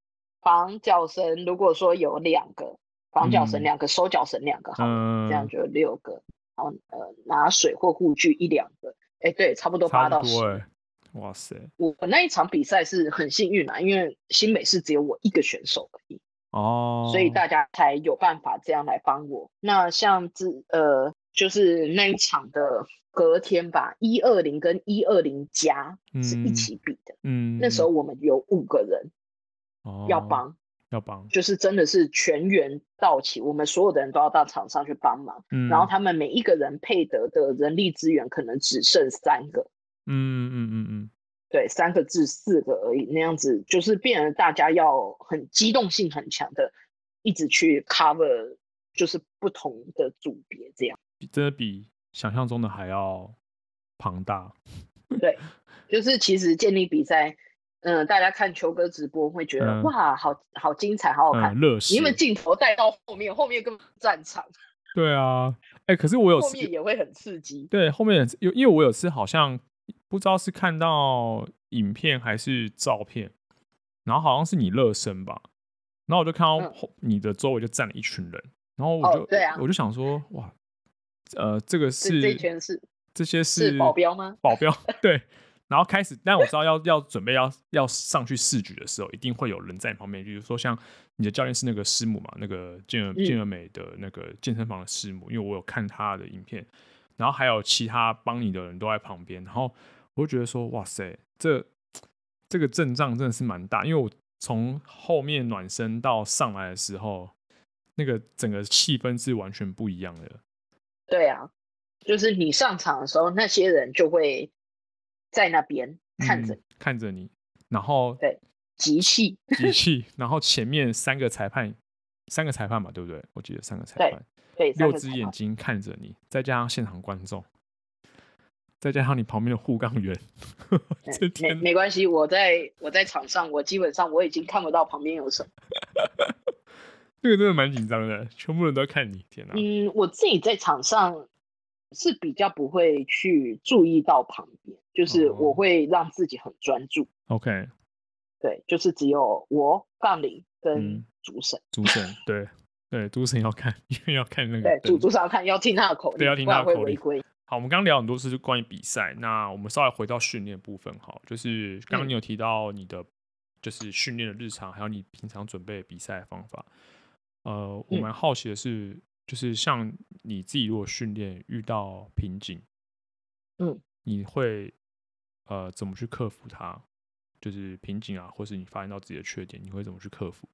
绑脚绳，如果说有两个绑脚绳，两个收脚绳两个，好，这样就六个。然后呃，拿水或护具一两个，哎，对，差不多八到十。哇塞！我那一场比赛是很幸运啊，因为新美是只有我一个选手而已哦，所以大家才有办法这样来帮我。那像这呃，就是那一场的隔天吧，一二零跟一二零加是一起比的，嗯，那时候我们有五个人。要帮，要帮，就是真的是全员到齐，我们所有的人都要到场上去帮忙。嗯，然后他们每一个人配得的人力资源可能只剩三个。嗯嗯嗯嗯，对，三个至四个而已，那样子就是变成大家要很机动性很强的，一直去 cover，就是不同的组别这样。真的比想象中的还要庞大。对，就是其实建立比赛。嗯，大家看球哥直播会觉得、嗯、哇，好好精彩，好好看，热血、嗯。因为镜头带到后面，后面根本战场。[laughs] 对啊，哎、欸，可是我有后面也会很刺激。对，后面有，因为我有次好像不知道是看到影片还是照片，然后好像是你热身吧，然后我就看到后你的周围就站了一群人，然后我就、哦、对啊，我就想说哇，呃，这个是这圈是这些是，是保镖吗？保镖 [laughs] 对。然后开始，但我知道要要准备要要上去试举的时候，一定会有人在你旁边。比如说像你的教练是那个师母嘛，那个健儿健儿美的那个健身房的师母，因为我有看他的影片。然后还有其他帮你的人都在旁边。然后我就觉得说，哇塞，这这个阵仗真的是蛮大。因为我从后面暖身到上来的时候，那个整个气氛是完全不一样的。对啊，就是你上场的时候，那些人就会。在那边看着、嗯、看着你，然后对集气集气，然后前面三个裁判，三个裁判嘛，对不对？我记得三个裁判，对，六只眼睛看着你，再加上现场观众，再加上你旁边的护杠员，[laughs] 没没关系，我在我在场上，我基本上我已经看不到旁边有什么。[laughs] 这个真的蛮紧张的，全部人都在看你，天哪！嗯，我自己在场上是比较不会去注意到旁边。就是我会让自己很专注。OK，对，就是只有我杠铃跟主审。主审对对，主审要看，因为要看那个。对，主主审要看，要听他的口令，对，要听他的口令。好，我们刚刚聊很多次是关于比赛，那我们稍微回到训练部分好，就是刚刚你有提到你的就是训练的日常，还有你平常准备比赛的方法。呃，我蛮好奇的是，就是像你自己如果训练遇到瓶颈，嗯，你会。呃，怎么去克服它？就是瓶颈啊，或是你发现到自己的缺点，你会怎么去克服？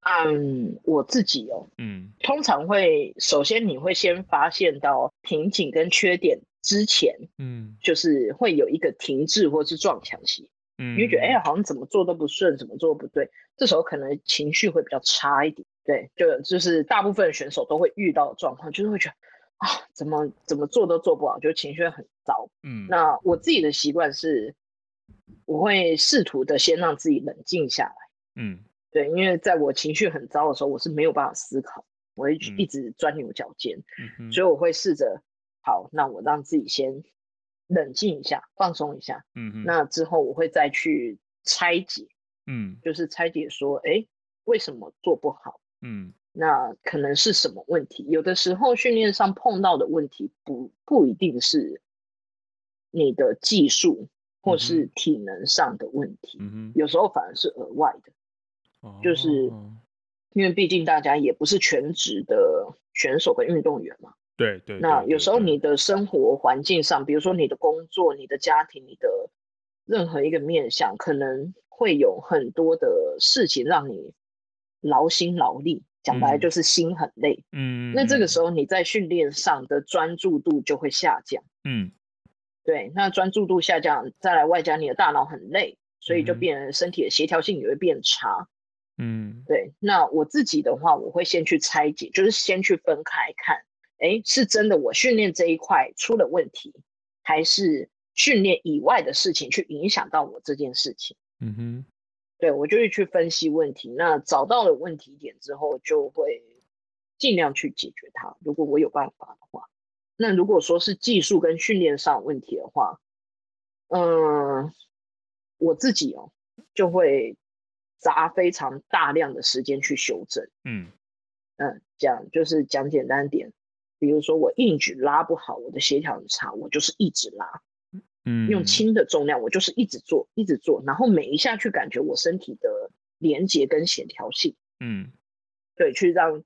嗯，我自己哦，嗯，通常会首先你会先发现到瓶颈跟缺点之前，嗯，就是会有一个停滞或是撞墙期，嗯，你会觉得哎呀，好像怎么做都不顺，怎么做不对，这时候可能情绪会比较差一点，对，就就是大部分选手都会遇到的状况，就是会觉得。啊，怎么怎么做都做不好，就情绪很糟。嗯，那我自己的习惯是，我会试图的先让自己冷静下来。嗯，对，因为在我情绪很糟的时候，我是没有办法思考，我会一直钻牛角尖。嗯，所以我会试着，好，那我让自己先冷静一下，放松一下。嗯，那之后我会再去拆解。嗯，就是拆解说，哎，为什么做不好？嗯。那可能是什么问题？有的时候训练上碰到的问题不不一定是你的技术或是体能上的问题，嗯、有时候反而是额外的，哦、就是因为毕竟大家也不是全职的选手和运动员嘛。对对。那有时候你的生活环境上，比如说你的工作、你的家庭、你的任何一个面向，可能会有很多的事情让你劳心劳力。讲白了就是心很累，嗯，那这个时候你在训练上的专注度就会下降，嗯，对，那专注度下降，再来外加你的大脑很累，所以就变成身体的协调性也会变差，嗯，对。那我自己的话，我会先去拆解，就是先去分开看，哎，是真的我训练这一块出了问题，还是训练以外的事情去影响到我这件事情？嗯哼，对，我就会去分析问题。那找到了问题点之后，就会尽量去解决它。如果我有办法的话，那如果说是技术跟训练上问题的话，嗯，我自己哦就会砸非常大量的时间去修正。嗯嗯，讲就是讲简单点，比如说我硬举拉不好，我的协调很差，我就是一直拉。嗯，用轻的重量，我就是一直做，一直做，然后每一下去感觉我身体的连接跟协调性。嗯，对，去让。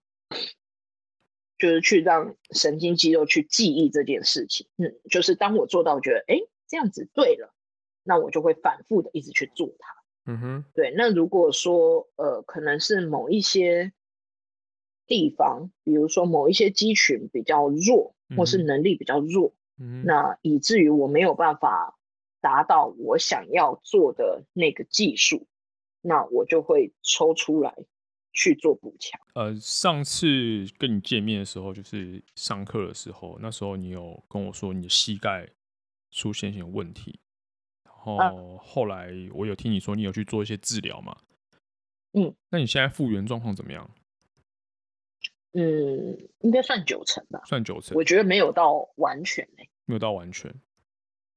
就是去让神经肌肉去记忆这件事情，嗯，就是当我做到觉得，哎，这样子对了，那我就会反复的一直去做它，嗯哼，对。那如果说，呃，可能是某一些地方，比如说某一些肌群比较弱，或是能力比较弱，嗯，那以至于我没有办法达到我想要做的那个技术，那我就会抽出来。去做补强。呃，上次跟你见面的时候，就是上课的时候，那时候你有跟我说你的膝盖出现一些问题，然后后来我有听你说你有去做一些治疗嘛？嗯，那你现在复原状况怎么样？嗯，应该算九成吧。算九成，我觉得没有到完全呢、欸。没有到完全。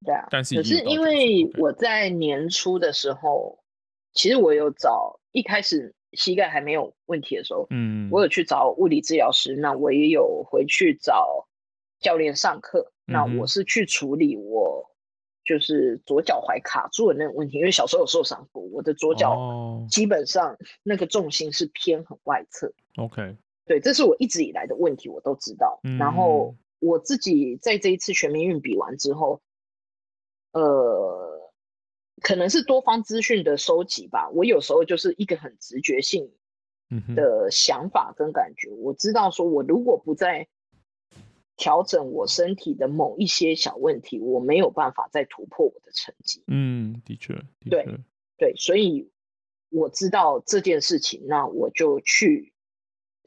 对啊，但是可是因为我在年初的时候，其实我有找一开始。膝盖还没有问题的时候，嗯，我有去找物理治疗师，那我也有回去找教练上课，嗯。那我是去处理我就是左脚踝卡住的那个问题，因为小时候有受伤过，我的左脚基本上那个重心是偏很外侧。OK，对，这是我一直以来的问题，我都知道。嗯，然后我自己在这一次全民运比完之后，呃。可能是多方资讯的收集吧。我有时候就是一个很直觉性的想法跟感觉。我知道说，我如果不再调整我身体的某一些小问题，我没有办法再突破我的成绩。嗯，的确，的确，对对，所以我知道这件事情，那我就去。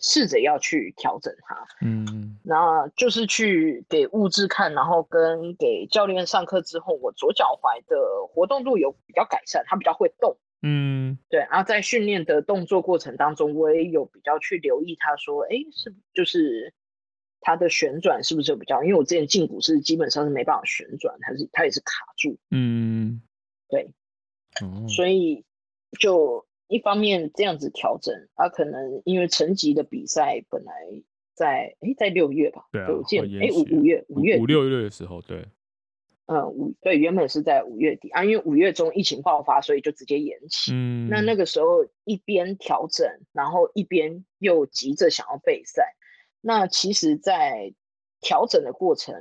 试着要去调整它，嗯，那就是去给物质看，然后跟给教练上课之后，我左脚踝的活动度有比较改善，它比较会动，嗯，对。然后在训练的动作过程当中，我也有比较去留意它说，哎，是就是它的旋转是不是有比较？因为我之前胫骨是基本上是没办法旋转，它是它也是卡住，嗯，对，哦，所以就。一方面这样子调整，他、啊、可能因为成级的比赛本来在哎在六月吧，对啊，我记得哎五五月五月五六月的时候，对，嗯五对原本是在五月底啊，因为五月中疫情爆发，所以就直接延期。嗯，那那个时候一边调整，然后一边又急着想要备赛，那其实，在调整的过程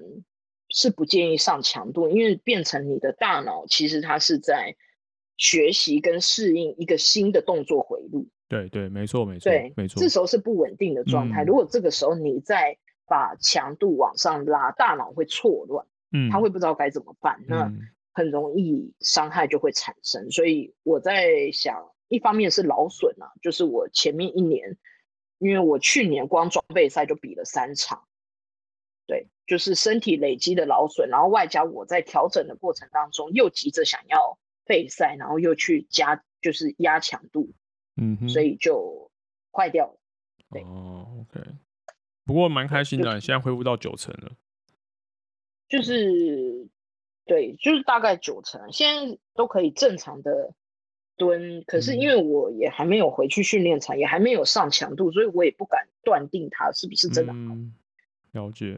是不建议上强度，因为变成你的大脑其实它是在。学习跟适应一个新的动作回路，对对，没错没错，对没错。这时候是不稳定的状态。嗯、如果这个时候你再把强度往上拉，大脑会错乱，嗯，他会不知道该怎么办，嗯、那很容易伤害就会产生。所以我在想，一方面是劳损啊，就是我前面一年，因为我去年光装备赛就比了三场，对，就是身体累积的劳损，然后外加我在调整的过程当中又急着想要。备赛，然后又去加，就是压强度，嗯，所以就坏掉了。对哦，OK。不过蛮开心的，就是，现在恢复到九成了。就是，对，就是大概九成，现在都可以正常的蹲。可是因为我也还没有回去训练场，嗯，也还没有上强度，所以我也不敢断定它是不是真的好。嗯，了解。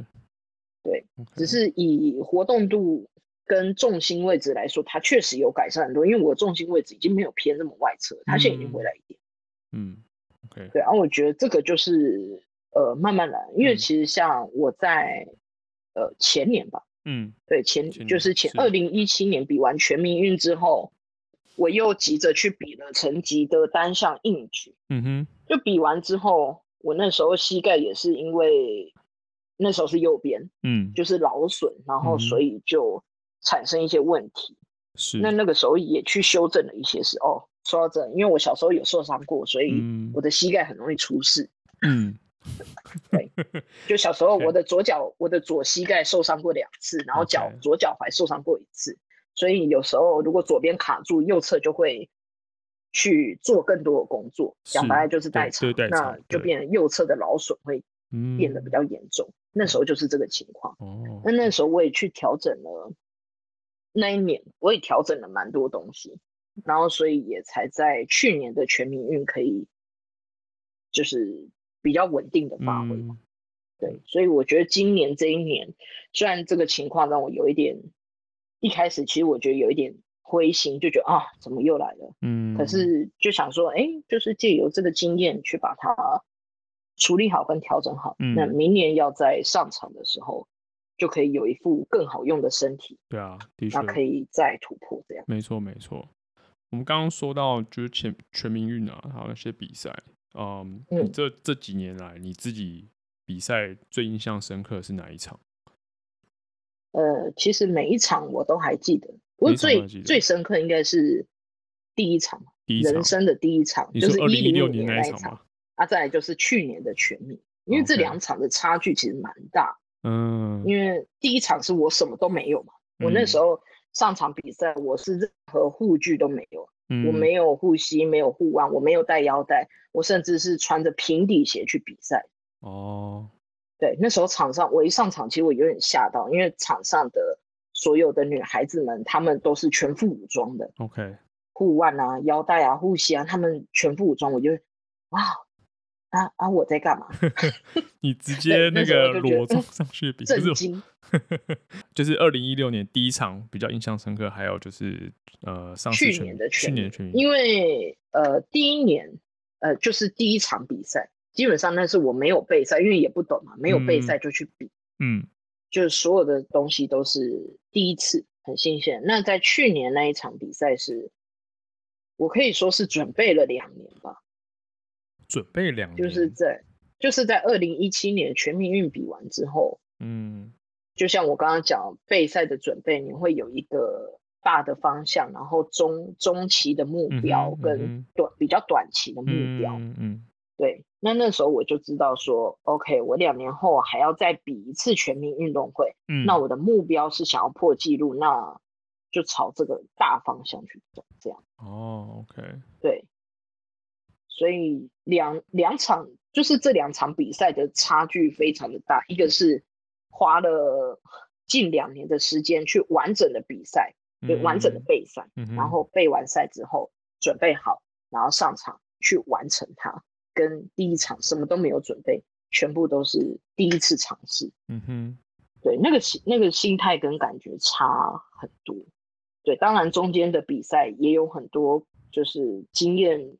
对.只是以活动度。跟重心位置来说，它确实有改善很多，因为我重心位置已经没有偏那么外侧，它现在已经回来一点。嗯，OK，对，然后我觉得这个就是呃慢慢来，因为其实像我在、嗯、呃前年吧，嗯，对前，前就是前二零一七年比完全民运之后，我又急着去比了成绩的单项硬举，嗯哼，就比完之后，我那时候膝盖也是因为那时候是右边，嗯，就是劳损，然后所以就。产生一些问题，是。那那个时候也去修正了一些事哦，说到这，因为我小时候有受伤过，所以我的膝盖很容易出事。嗯，[laughs] 对，就小时候 [laughs] 我的左脚，我的左膝盖受伤过两次，然后脚左脚踝受伤过一次，所以有时候如果左边卡住，右侧就会去做更多的工作，讲白了就是代偿，那就变成右侧的劳损会变得比较严重。那时候就是这个情况。哦，那那时候我也去调整了，那一年我也调整了蛮多东西。然后，所以也才在去年的全民运可以，就是比较稳定的发挥嘛。嗯、对，所以我觉得今年这一年，虽然这个情况让我有一点，一开始其实我觉得有一点灰心，就觉得啊，怎么又来了？嗯。可是就想说，哎，就是借由这个经验去把它处理好跟调整好，嗯、那明年要在上场的时候，就可以有一副更好用的身体。对啊，的确，那可以再突破这样。没错，没错。我们刚刚说到就是全全民运啊，还有那些比赛，嗯，嗯你这这几年来你自己比赛最印象深刻的是哪一场？呃，其实每一场我都还记得，不过最最深刻应该是第一场，第一场人生的第一场，就是一零六年那一场啊，再来就是去年的全民，因为这两场的差距其实蛮大，嗯，因为第一场是我什么都没有嘛，嗯、我那时候。上场比赛，我是任何护具都没有，嗯、我没有护膝，没有护腕，我没有带腰带，我甚至是穿着平底鞋去比赛。哦，对，那时候场上我一上场，其实我有点吓到，因为场上的所有的女孩子们，她们都是全副武装的。OK，护腕啊，腰带啊，护膝啊，她们全副武装，我就哇。啊啊！我在干嘛？[laughs] 你直接那个裸装上去比，震惊。[laughs] 就是二零一六年第一场比较印象深刻，还有就是呃，上去年的去年的全民，因为呃第一年呃就是第一场比赛，基本上那是我没有备赛，因为也不懂嘛，没有备赛就去比，嗯，就是所有的东西都是第一次，很新鲜。那在去年那一场比赛是，我可以说是准备了两年吧。准备两年，就是在就是在二零一七年全民运比完之后，嗯，就像我刚刚讲备赛的准备，你会有一个大的方向，然后中中期的目标跟短、嗯、比较短期的目标，嗯，嗯对。那那时候我就知道说，OK，我两年后还要再比一次全民运动会，嗯，那我的目标是想要破纪录，那就朝这个大方向去走，这样。哦，OK，对。所以两两场就是这两场比赛的差距非常的大，一个是花了近两年的时间去完整的比赛，对，完整的备赛，嗯、然后备完赛之后准备好，然后上场去完成它，跟第一场什么都没有准备，全部都是第一次尝试，嗯哼，对，那个心那个心态跟感觉差很多，对，当然中间的比赛也有很多就是经验。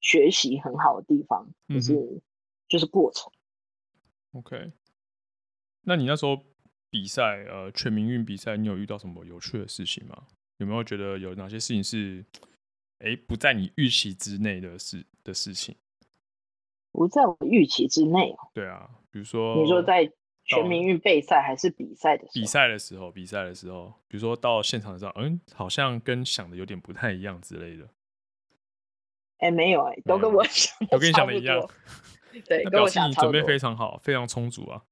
学习很好的地方，就是、嗯、就是过程。OK，那你那时候比赛，呃，全民运比赛，你有遇到什么有趣的事情吗？有没有觉得有哪些事情是，哎、欸，不在你预期之内的事的事情？不在我预期之内哦。对啊，比如说，你说在全民运备赛还是比赛的时候？比赛的时候，比赛的时候，比如说到现场的时候，嗯，好像跟想的有点不太一样之类的。哎、欸，没有哎、欸，都跟我想的，[laughs] 都跟你想的一样。[laughs] 对，跟我想的准备非常好，非常充足啊。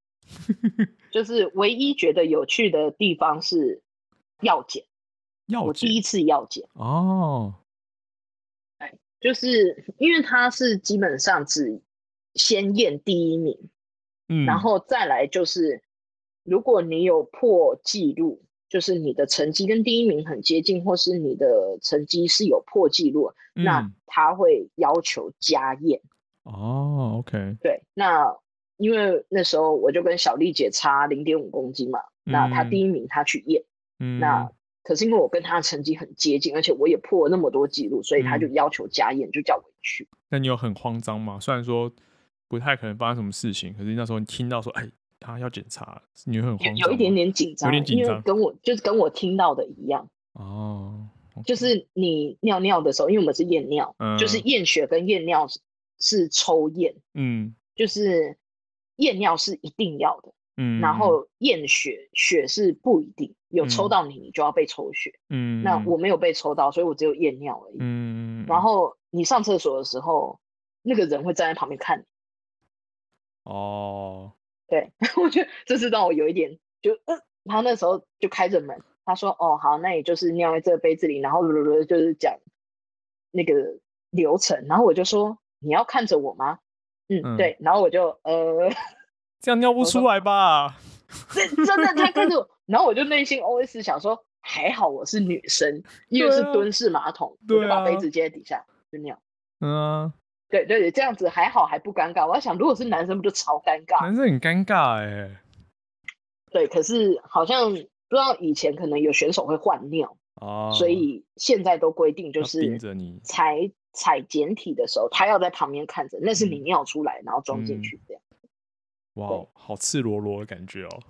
[laughs] 就是唯一觉得有趣的地方是药检，药检，我第一次药检哦。哎，就是因为他是基本上只先验第一名，嗯，然后再来就是如果你有破纪录。就是你的成绩跟第一名很接近，或是你的成绩是有破纪录，嗯、那他会要求加验。哦，OK。对，那因为那时候我就跟小丽姐差零点五公斤嘛，嗯、那她第一名她去验，嗯、那可是因为我跟她的成绩很接近，而且我也破了那么多纪录，所以她就要求加验，嗯、就叫我去。那你有很慌张吗？虽然说不太可能发生什么事情，可是那时候你听到说，哎。他要检查，你会很慌张，有一点点紧张，有点紧张，跟我就是跟我听到的一样哦。Okay、就是你尿尿的时候，因为我们是验尿，嗯、就是验血跟验尿是抽验，嗯，就是验尿是一定要的，嗯，然后验血血是不一定，有抽到你，你就要被抽血。嗯，那我没有被抽到，所以我只有验尿而已。嗯，然后你上厕所的时候，那个人会站在旁边看你。哦，对，[laughs] 我觉得这是让我有一点就，呃，他那时候就开着门，他说：“哦，好，那也就是尿在这个杯子里，然后就是讲那个流程。”然后我就说：“你要看着我吗？”嗯，嗯对。然后我就呃，[laughs] 这样尿不出来吧？这真的，他看着我，然后我就内心 OS 想说：“还好我是女生，因为是蹲式马桶，啊、我就把杯子接在底下就尿。”嗯。对对对，这样子还好，还不尴尬。我在想，如果是男生，不就超尴尬？男生很尴尬哎。对，可是好像不知道以前可能有选手会换尿哦，所以现在都规定就是盯着你采采简体的时候，他要在旁边看着，那是你尿出来，嗯、然后装进去这样。哇，好赤裸裸的感觉哦。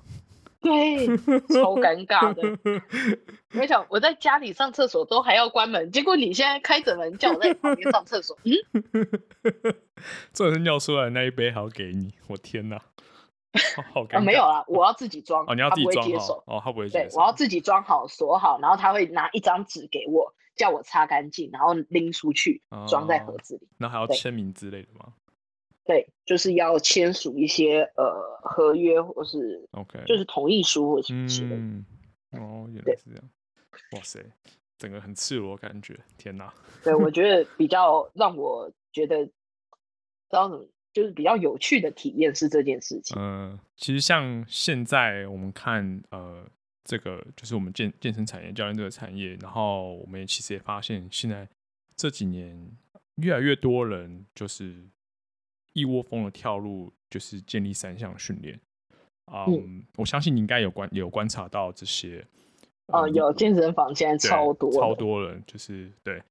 对，超尴尬的。[laughs] 我想我在家里上厕所都还要关门，结果你现在开着门叫我在旁边上厕所，嗯，[laughs] 这是尿出来的那一杯还要给你，我天哪，好尴尬。啊、没有啦，我要自己装，哦，你要自己装好哦，他不会接手。对，我要自己装好锁好，然后他会拿一张纸给我，叫我擦干净，然后拎出去装、哦、在盒子里。那还要签名之类的吗？对，就是要签署一些呃合约，或是 OK，就是同意书或什么之类的。嗯，哦，原来是这样。哇塞，整个很赤裸感觉，天哪！对，我觉得比较让我觉得，知道怎么，就是比较有趣的体验是这件事情。嗯、呃，其实像现在我们看呃这个就是我们健健身产业、教练这个产业，然后我们也其实也发现，现在这几年越来越多人就是。一窝蜂的跳入就是建立三项训练，嗯，我相信你应该有观有观察到这些，哦、嗯，有健身房现在超多超多人，就是对。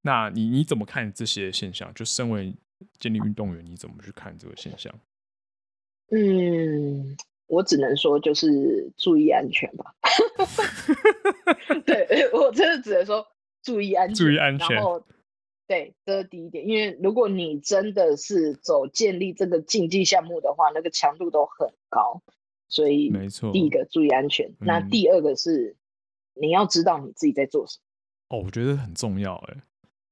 那你你怎么看这些现象？就身为建立运动员，你怎么去看这个现象？嗯，我只能说就是注意安全吧。[laughs] 对，[laughs] 我真的只能说注意安全，注意安全。对，这是第一点。因为如果你真的是走建立这个竞技项目的话，那个强度都很高，所以没错。第一个注意安全，那第二个是你要知道你自己在做什么。哦，我觉得很重要哎。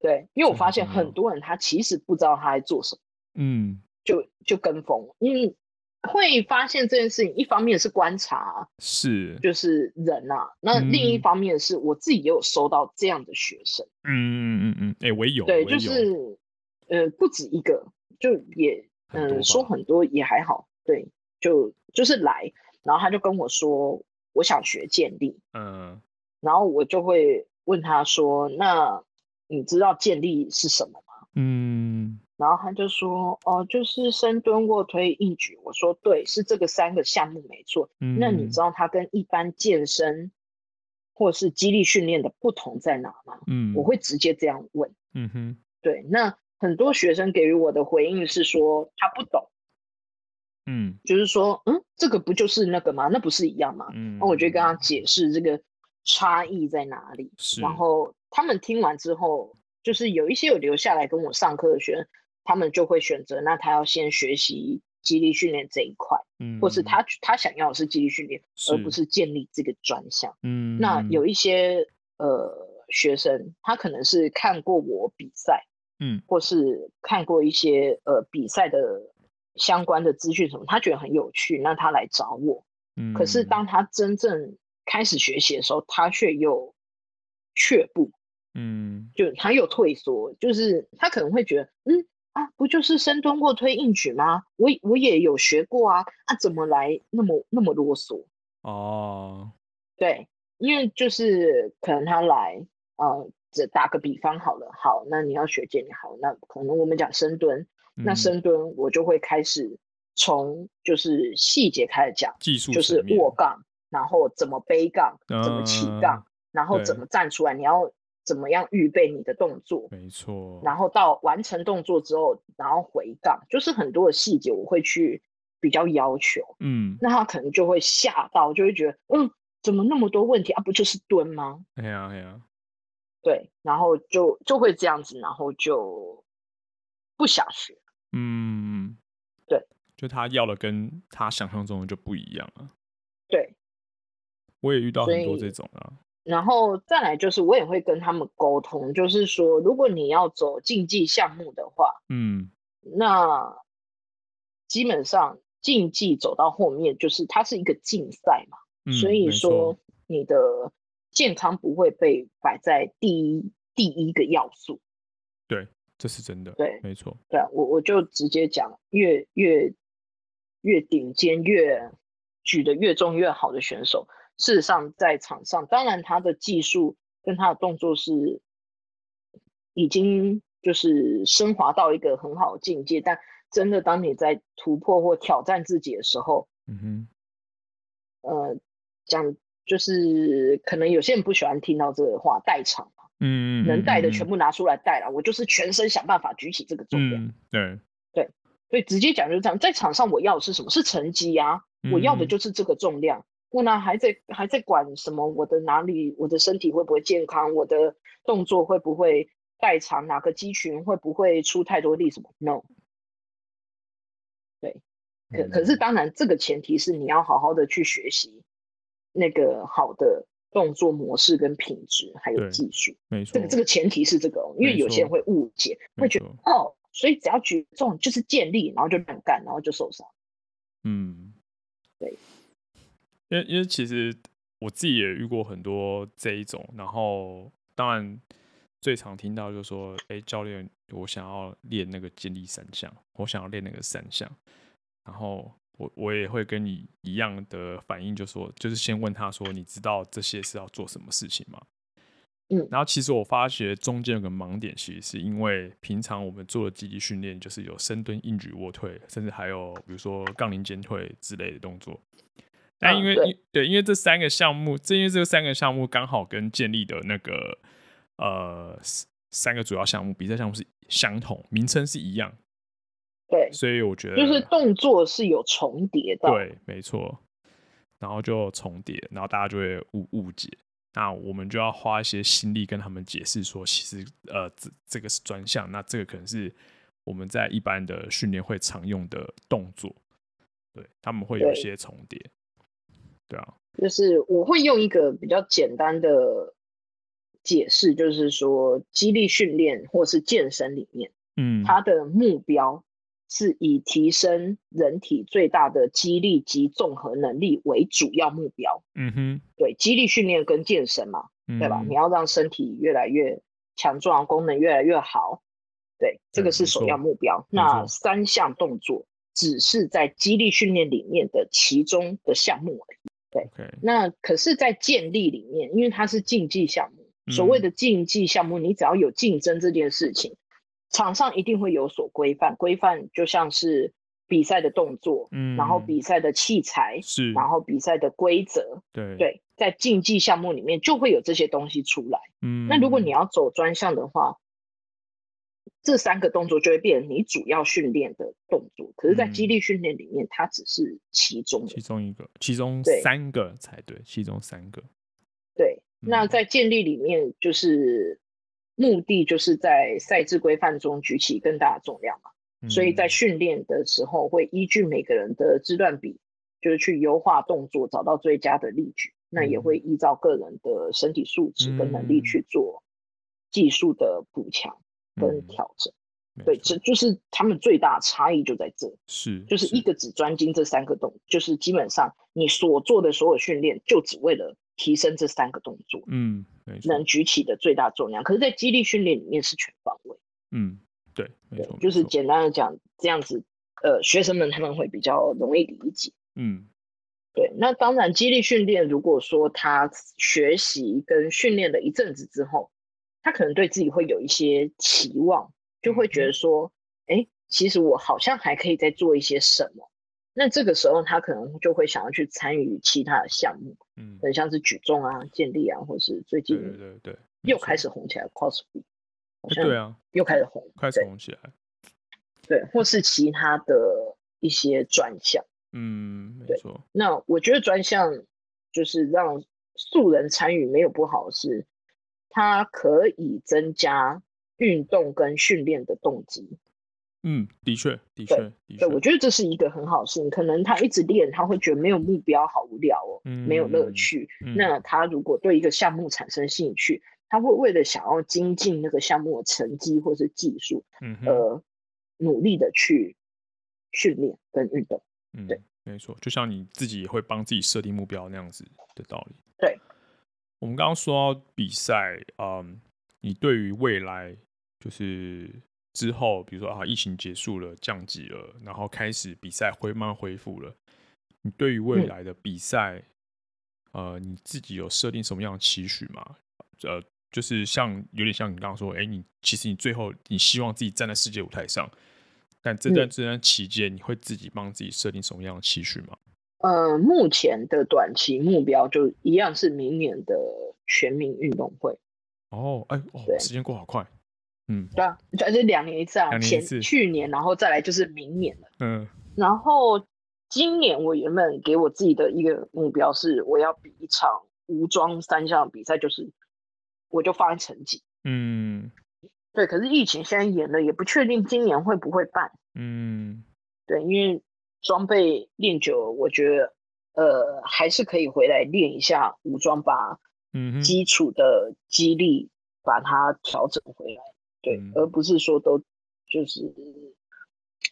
对，因为我发现很多人他其实不知道他在做什么，嗯，就就跟风，因为。会发现这件事情，一方面是观察，是。就是人啊，那另一方面是我自己也有收到这样的学生，嗯嗯嗯嗯，哎、欸，我也有，对，就是呃不止一个，就也嗯、呃、说很多也还好，对，就就是来，然后他就跟我说我想学建立，嗯，然后我就会问他说，那你知道建立是什么吗？嗯。然后他就说：“哦，就是深蹲、卧推、硬举。”我说：“对，是这个三个项目没错。嗯”那你知道它跟一般健身或是肌力训练的不同在哪吗？嗯，我会直接这样问。嗯哼，对。那很多学生给予我的回应是说他不懂。嗯，就是说，嗯，这个不就是那个吗？那不是一样吗？嗯，那我就跟他解释这个差异在哪里。是。然后他们听完之后，就是有一些有留下来跟我上课的学生。他们就会选择，那他要先学习肌力训练这一块，嗯，或是他他想要的是肌力训练，而不是建立这个专项，嗯。那有一些呃学生，他可能是看过我比赛，嗯，或是看过一些呃比赛的相关的资讯什么，他觉得很有趣，那他来找我，嗯。可是当他真正开始学习的时候，他却又却步，嗯，就他又退缩，就是他可能会觉得，嗯。啊，不就是深蹲、卧推、硬举吗？我我也有学过啊，啊，怎么来那么那么啰嗦？哦，对，因为就是可能他来，呃，这打个比方好了，好，那你要学健力好，那可能我们讲深蹲，嗯，那深蹲我就会开始从就是细节开始讲，技术就是握杠，然后怎么背杠，嗯，怎么起杠，然后怎么站出来，你要。怎么样预备你的动作？没错。然后到完成动作之后，然后回杠，就是很多的细节我会去比较要求。嗯，那他可能就会吓到，就会觉得，嗯，怎么那么多问题啊？不就是蹲吗？哎呀哎呀，对，然后就就会这样子，然后就不想学。嗯，对，就他要的跟他想象中的就不一样了。对。我也遇到很多这种啊。然后再来就是，我也会跟他们沟通，就是说，如果你要走竞技项目的话，嗯，那基本上竞技走到后面，就是它是一个竞赛嘛，嗯，所以说你的健康不会被摆在第一第一个要素。对，这是真的。对，没错。对，我我就直接讲，越越越顶尖、越举得越重越好的选手。事实上，在场上，当然他的技术跟他的动作是已经就是升华到一个很好的境界。但真的，当你在突破或挑战自己的时候，嗯哼，呃，讲就是可能有些人不喜欢听到这个话，代偿嘛，嗯，能带的全部拿出来带了，我就是全身想办法举起这个重量。嗯、对对，所以直接讲就是这样，在场上我要的是什么？是成绩啊，我要的就是这个重量。我呢还在还在管什么？我的哪里？我的身体会不会健康？我的动作会不会代偿？哪个肌群会不会出太多力？什么？No。对，可可是当然，这个前提是你要好好的去学习那个好的动作模式跟品质，还有技术。没错，这个这个前提是这个，因为有些人会误解，会觉得哦，所以只要举重就是建立，然后就乱干，然后就受伤。嗯，对。因为因为其实我自己也遇过很多这一种，然后当然最常听到就是说，哎，教练，我想要练那个健力三项，我想要练那个三项，然后我我也会跟你一样的反应，就说就是先问他说，你知道这些是要做什么事情吗？嗯，然后其实我发觉中间有个盲点，其实是因为平常我们做的肌力训练就是有深蹲、硬举、卧推，甚至还有比如说杠铃肩推之类的动作。但因为、嗯、对，对，因为这三个项目，正因为这三个项目刚好跟建立的那个呃三个主要项目比赛项目是相同，名称是一样，对，所以我觉得就是动作是有重叠的，对，没错，然后就重叠，然后大家就会误误解，那我们就要花一些心力跟他们解释说，其实呃这这个是专项，那这个可能是我们在一般的训练会常用的动作，对，他们会有一些重叠。对啊，就是我会用一个比较简单的解释，就是说，肌力训练或是健身里面，嗯，它的目标是以提升人体最大的肌力及综合能力为主要目标。嗯哼，对，肌力训练跟健身嘛，对吧？你要让身体越来越强壮，功能越来越好，对，这个是首要目标。那三项动作只是在肌力训练里面的其中的项目而已。对，okay. 那可是，在建立里面，因为它是竞技项目，嗯，所谓的竞技项目，你只要有竞争这件事情，场上一定会有所规范。规范就像是比赛的动作，嗯，然后比赛的器材是，然后比赛的规则，对对，在竞技项目里面就会有这些东西出来。嗯，那如果你要走专项的话，这三个动作就会变成你主要训练的动作，可是，在肌力训练里面，它只是其中其中一个，其中三个才对，其中三个。对，那在建立里面，就是目的就是在赛制规范中举起更大的重量嘛，所以在训练的时候会依据每个人的肢段比，就是去优化动作，找到最佳的力矩。那也会依照个人的身体素质跟能力去做技术的补强。跟调整，嗯，对，这就是他们最大的差异就在这，是，就是一个只专精这三个动，就是基本上你所做的所有训练就只为了提升这三个动作，嗯，能。举起的最大重量。可是，在肌力训练里面是全方位，嗯，对，没错，就是简单的讲，这样子，呃，学生们他们会比较容易理解，嗯，对。那当然，肌力训练如果说他学习跟训练了一阵子之后。他可能对自己会有一些期望，就会觉得说，哎、欸，其实我好像还可以再做一些什么。那这个时候，他可能就会想要去参与其他的项目，嗯，很像是举重啊、健力啊，或是最近对对对又开始红起来像对啊，又开始红，开始红起来，对，或是其他的一些专项，嗯，没错。那我觉得专项就是让素人参与没有不好的是。它可以增加运动跟训练的动机，嗯，的确，的确，的确，对，我觉得这是一个很好事情。可能他一直练，他会觉得没有目标，好无聊哦，嗯、没有乐趣。嗯、那他如果对一个项目产生兴趣，他会为了想要精进那个项目的成绩或是技术，嗯，呃，努力的去训练跟运动。嗯，对，没错，就像你自己也会帮自己设定目标那样子的道理。对，我们刚刚说到比赛，嗯，你对于未来就是。之后，比如说啊，疫情结束了，降级了，然后开始比赛会慢慢恢复了。你对于未来的比赛，嗯、呃，你自己有设定什么样的期许吗？呃，就是像有点像你刚刚说，哎，你其实你最后你希望自己站在世界舞台上，但这段这段期间，你会自己帮自己设定什么样的期许吗？呃，目前的短期目标就一样是明年的全民运动会。哦，哎，哦，时间过好快。嗯，对啊，就是两年一次啊，前去年，然后再来就是明年了。嗯，然后今年我原本给我自己的一个目标是，我要比一场无装三项比赛，就是我就放在成绩。嗯，对，可是疫情现在延了，也不确定今年会不会办。嗯，对，因为装备练久了，我觉得呃还是可以回来练一下武装，把嗯基础的肌力把它调整回来。对，嗯、而不是说都就是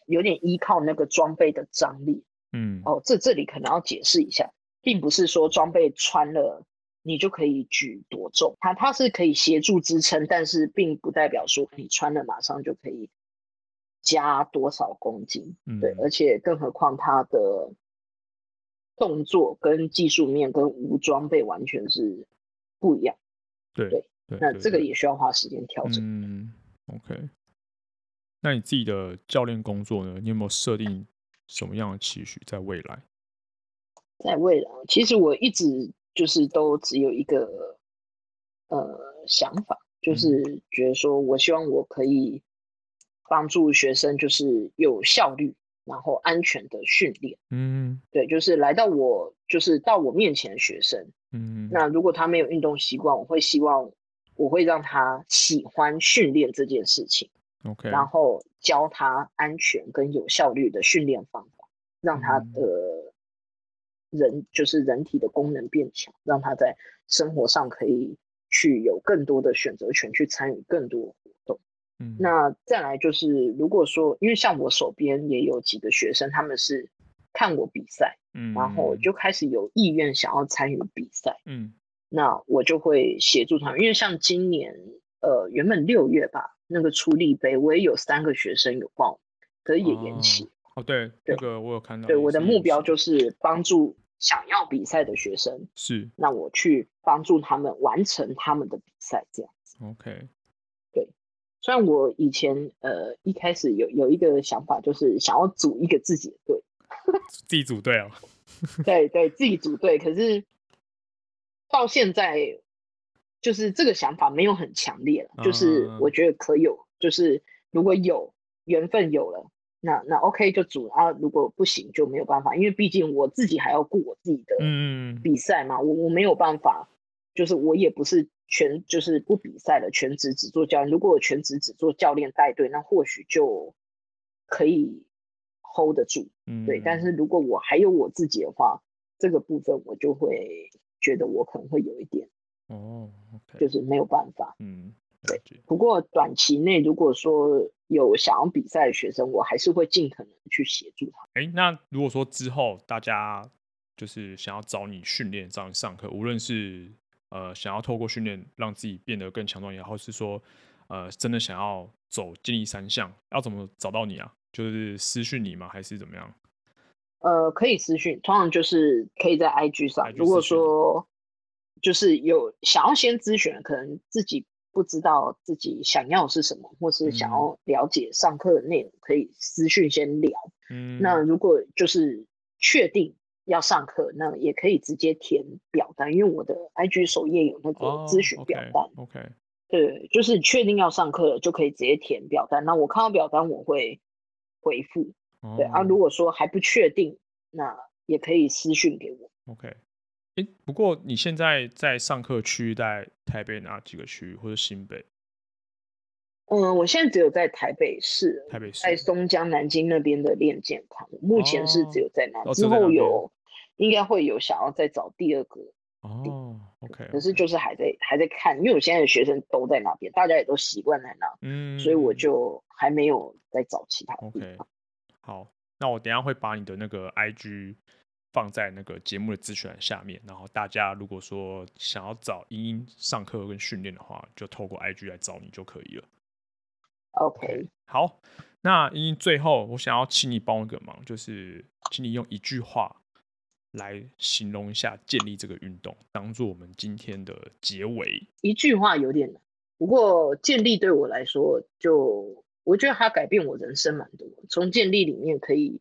有点依靠那个装备的张力。嗯，哦，这这里可能要解释一下，并不是说装备穿了你就可以举多重，它它是可以协助支撑，但是并不代表说你穿了马上就可以加多少公斤。嗯、对，而且更何况他的动作跟技术面跟无装备完全是不一样。对对，对那这个也需要花时间调整。嗯 OK，那你自己的教练工作呢？你有没有设定什么样的期许在未来？在未来，其实我一直就是都只有一个呃想法，就是觉得说我希望我可以帮助学生，就是有效率，然后安全的训练。嗯，对，就是来到我就是到我面前的学生，嗯，那如果他没有运动习惯，我会希望。我会让他喜欢训练这件事情，OK，然后教他安全跟有效率的训练方法，让他的人就是人体的功能变强，让他在生活上可以去有更多的选择权，去参与更多。嗯，那再来就是，如果说，因为像我手边也有几个学生，他们是看我比赛，嗯，然后就开始有意愿想要参与比赛，嗯。那我就会协助他们，因为像今年，呃，原本六月吧，那个出力杯，我也有三个学生有报，可是也延期。哦，对，这个我有看到。对，我的目标就是帮助想要比赛的学生，是，那我去帮助他们完成他们的比赛，这样子。OK，对。虽然我以前呃一开始有有一个想法，就是想要组一个自己的队，[laughs] 自己组队哦。[laughs] 对对，自己组队，可是。到现在，就是这个想法没有很强烈了。就是我觉得可有，就是如果有缘分有了，那那 OK 就组啊。如果不行就没有办法，因为毕竟我自己还要顾我自己的比赛嘛。我我没有办法，就是我也不是全就是不比赛了全职只做教练。如果我全职只做教练带队，那或许就可以 hold 得住。对。但是如果我还有我自己的话，这个部分我就会。觉得我可能会有一点哦，okay, 就是没有办法，嗯，对。不过短期内如果说有想要比赛的学生，我还是会尽可能去协助他。哎，那如果说之后大家就是想要找你训练、找你上课，无论是呃想要透过训练让自己变得更强壮也好，或是说呃真的想要走健力三项，要怎么找到你啊？就是私讯你吗？还是怎么样？呃，可以私讯，通常就是可以在 IG 上。如果说就是有想要先咨询，可能自己不知道自己想要是什么，或是想要了解上课的内容，可以私讯先聊。嗯，那如果就是确定要上课，那也可以直接填表单，因为我的 IG 首页有那个咨询表单。Oh, OK，对，就是确定要上课了，就可以直接填表单。那我看到表单，我会回复。对啊，如果说还不确定，那也可以私讯给我。OK，欸，不过你现在在上课区域在台北哪几个区域或者新北？嗯，我现在只有在台北市，台北市在松江、南京那边的练健康，目前是只有在那，哦、之后有应该会有想要再找第二个。哦，OK，可是就是还在还在看，因为我现在的学生都在那边，大家也都习惯在那，嗯，所以我就还没有再找其他。OK，好，那我等一下会把你的那个 IG 放在那个节目的资讯栏下面，然后大家如果说想要找英英上课跟训练的话，就透过 IG 来找你就可以了。OK，, okay 好，那英英最后我想要请你帮我一个忙，就是请你用一句话来形容一下建立这个运动，当做我们今天的结尾。一句话有点难，不过建立对我来说，就我觉得它改变我人生蛮多，从建立里面可以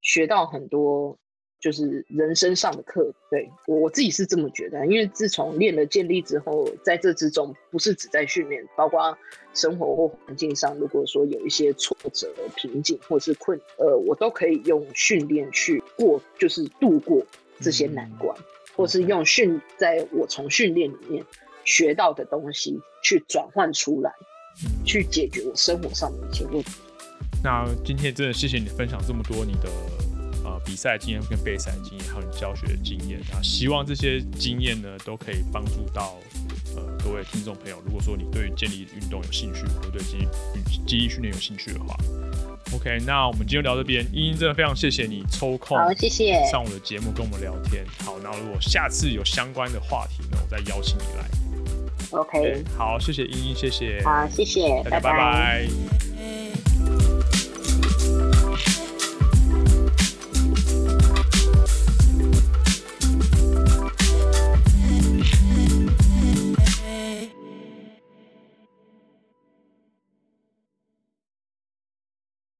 学到很多。就是人生上的课，对，我我自己是这么觉得，因为自从练了建立之后，在这之中不是只在训练，包括生活或环境上，如果说有一些挫折、瓶颈或是困，呃，我都可以用训练去过，就是度过这些难关，嗯、或是用训，在我从训练里面学到的东西去转换出来，去解决我生活上的一些问题。那今天真的谢谢你分享这么多你的。呃，比赛经验跟备赛经验，还有你教学的经验啊，希望这些经验呢都可以帮助到呃各位听众朋友。如果说你对建立运动有兴趣，或者对肌力肌力训练有兴趣的话，OK，那我们今天聊这边，英英真的非常谢谢你抽空，好，谢谢上我的节目跟我们聊天。好，那如果下次有相关的话题呢，我再邀请你来。OK，好，谢谢英英，谢谢，好，谢谢，大家拜拜。拜拜。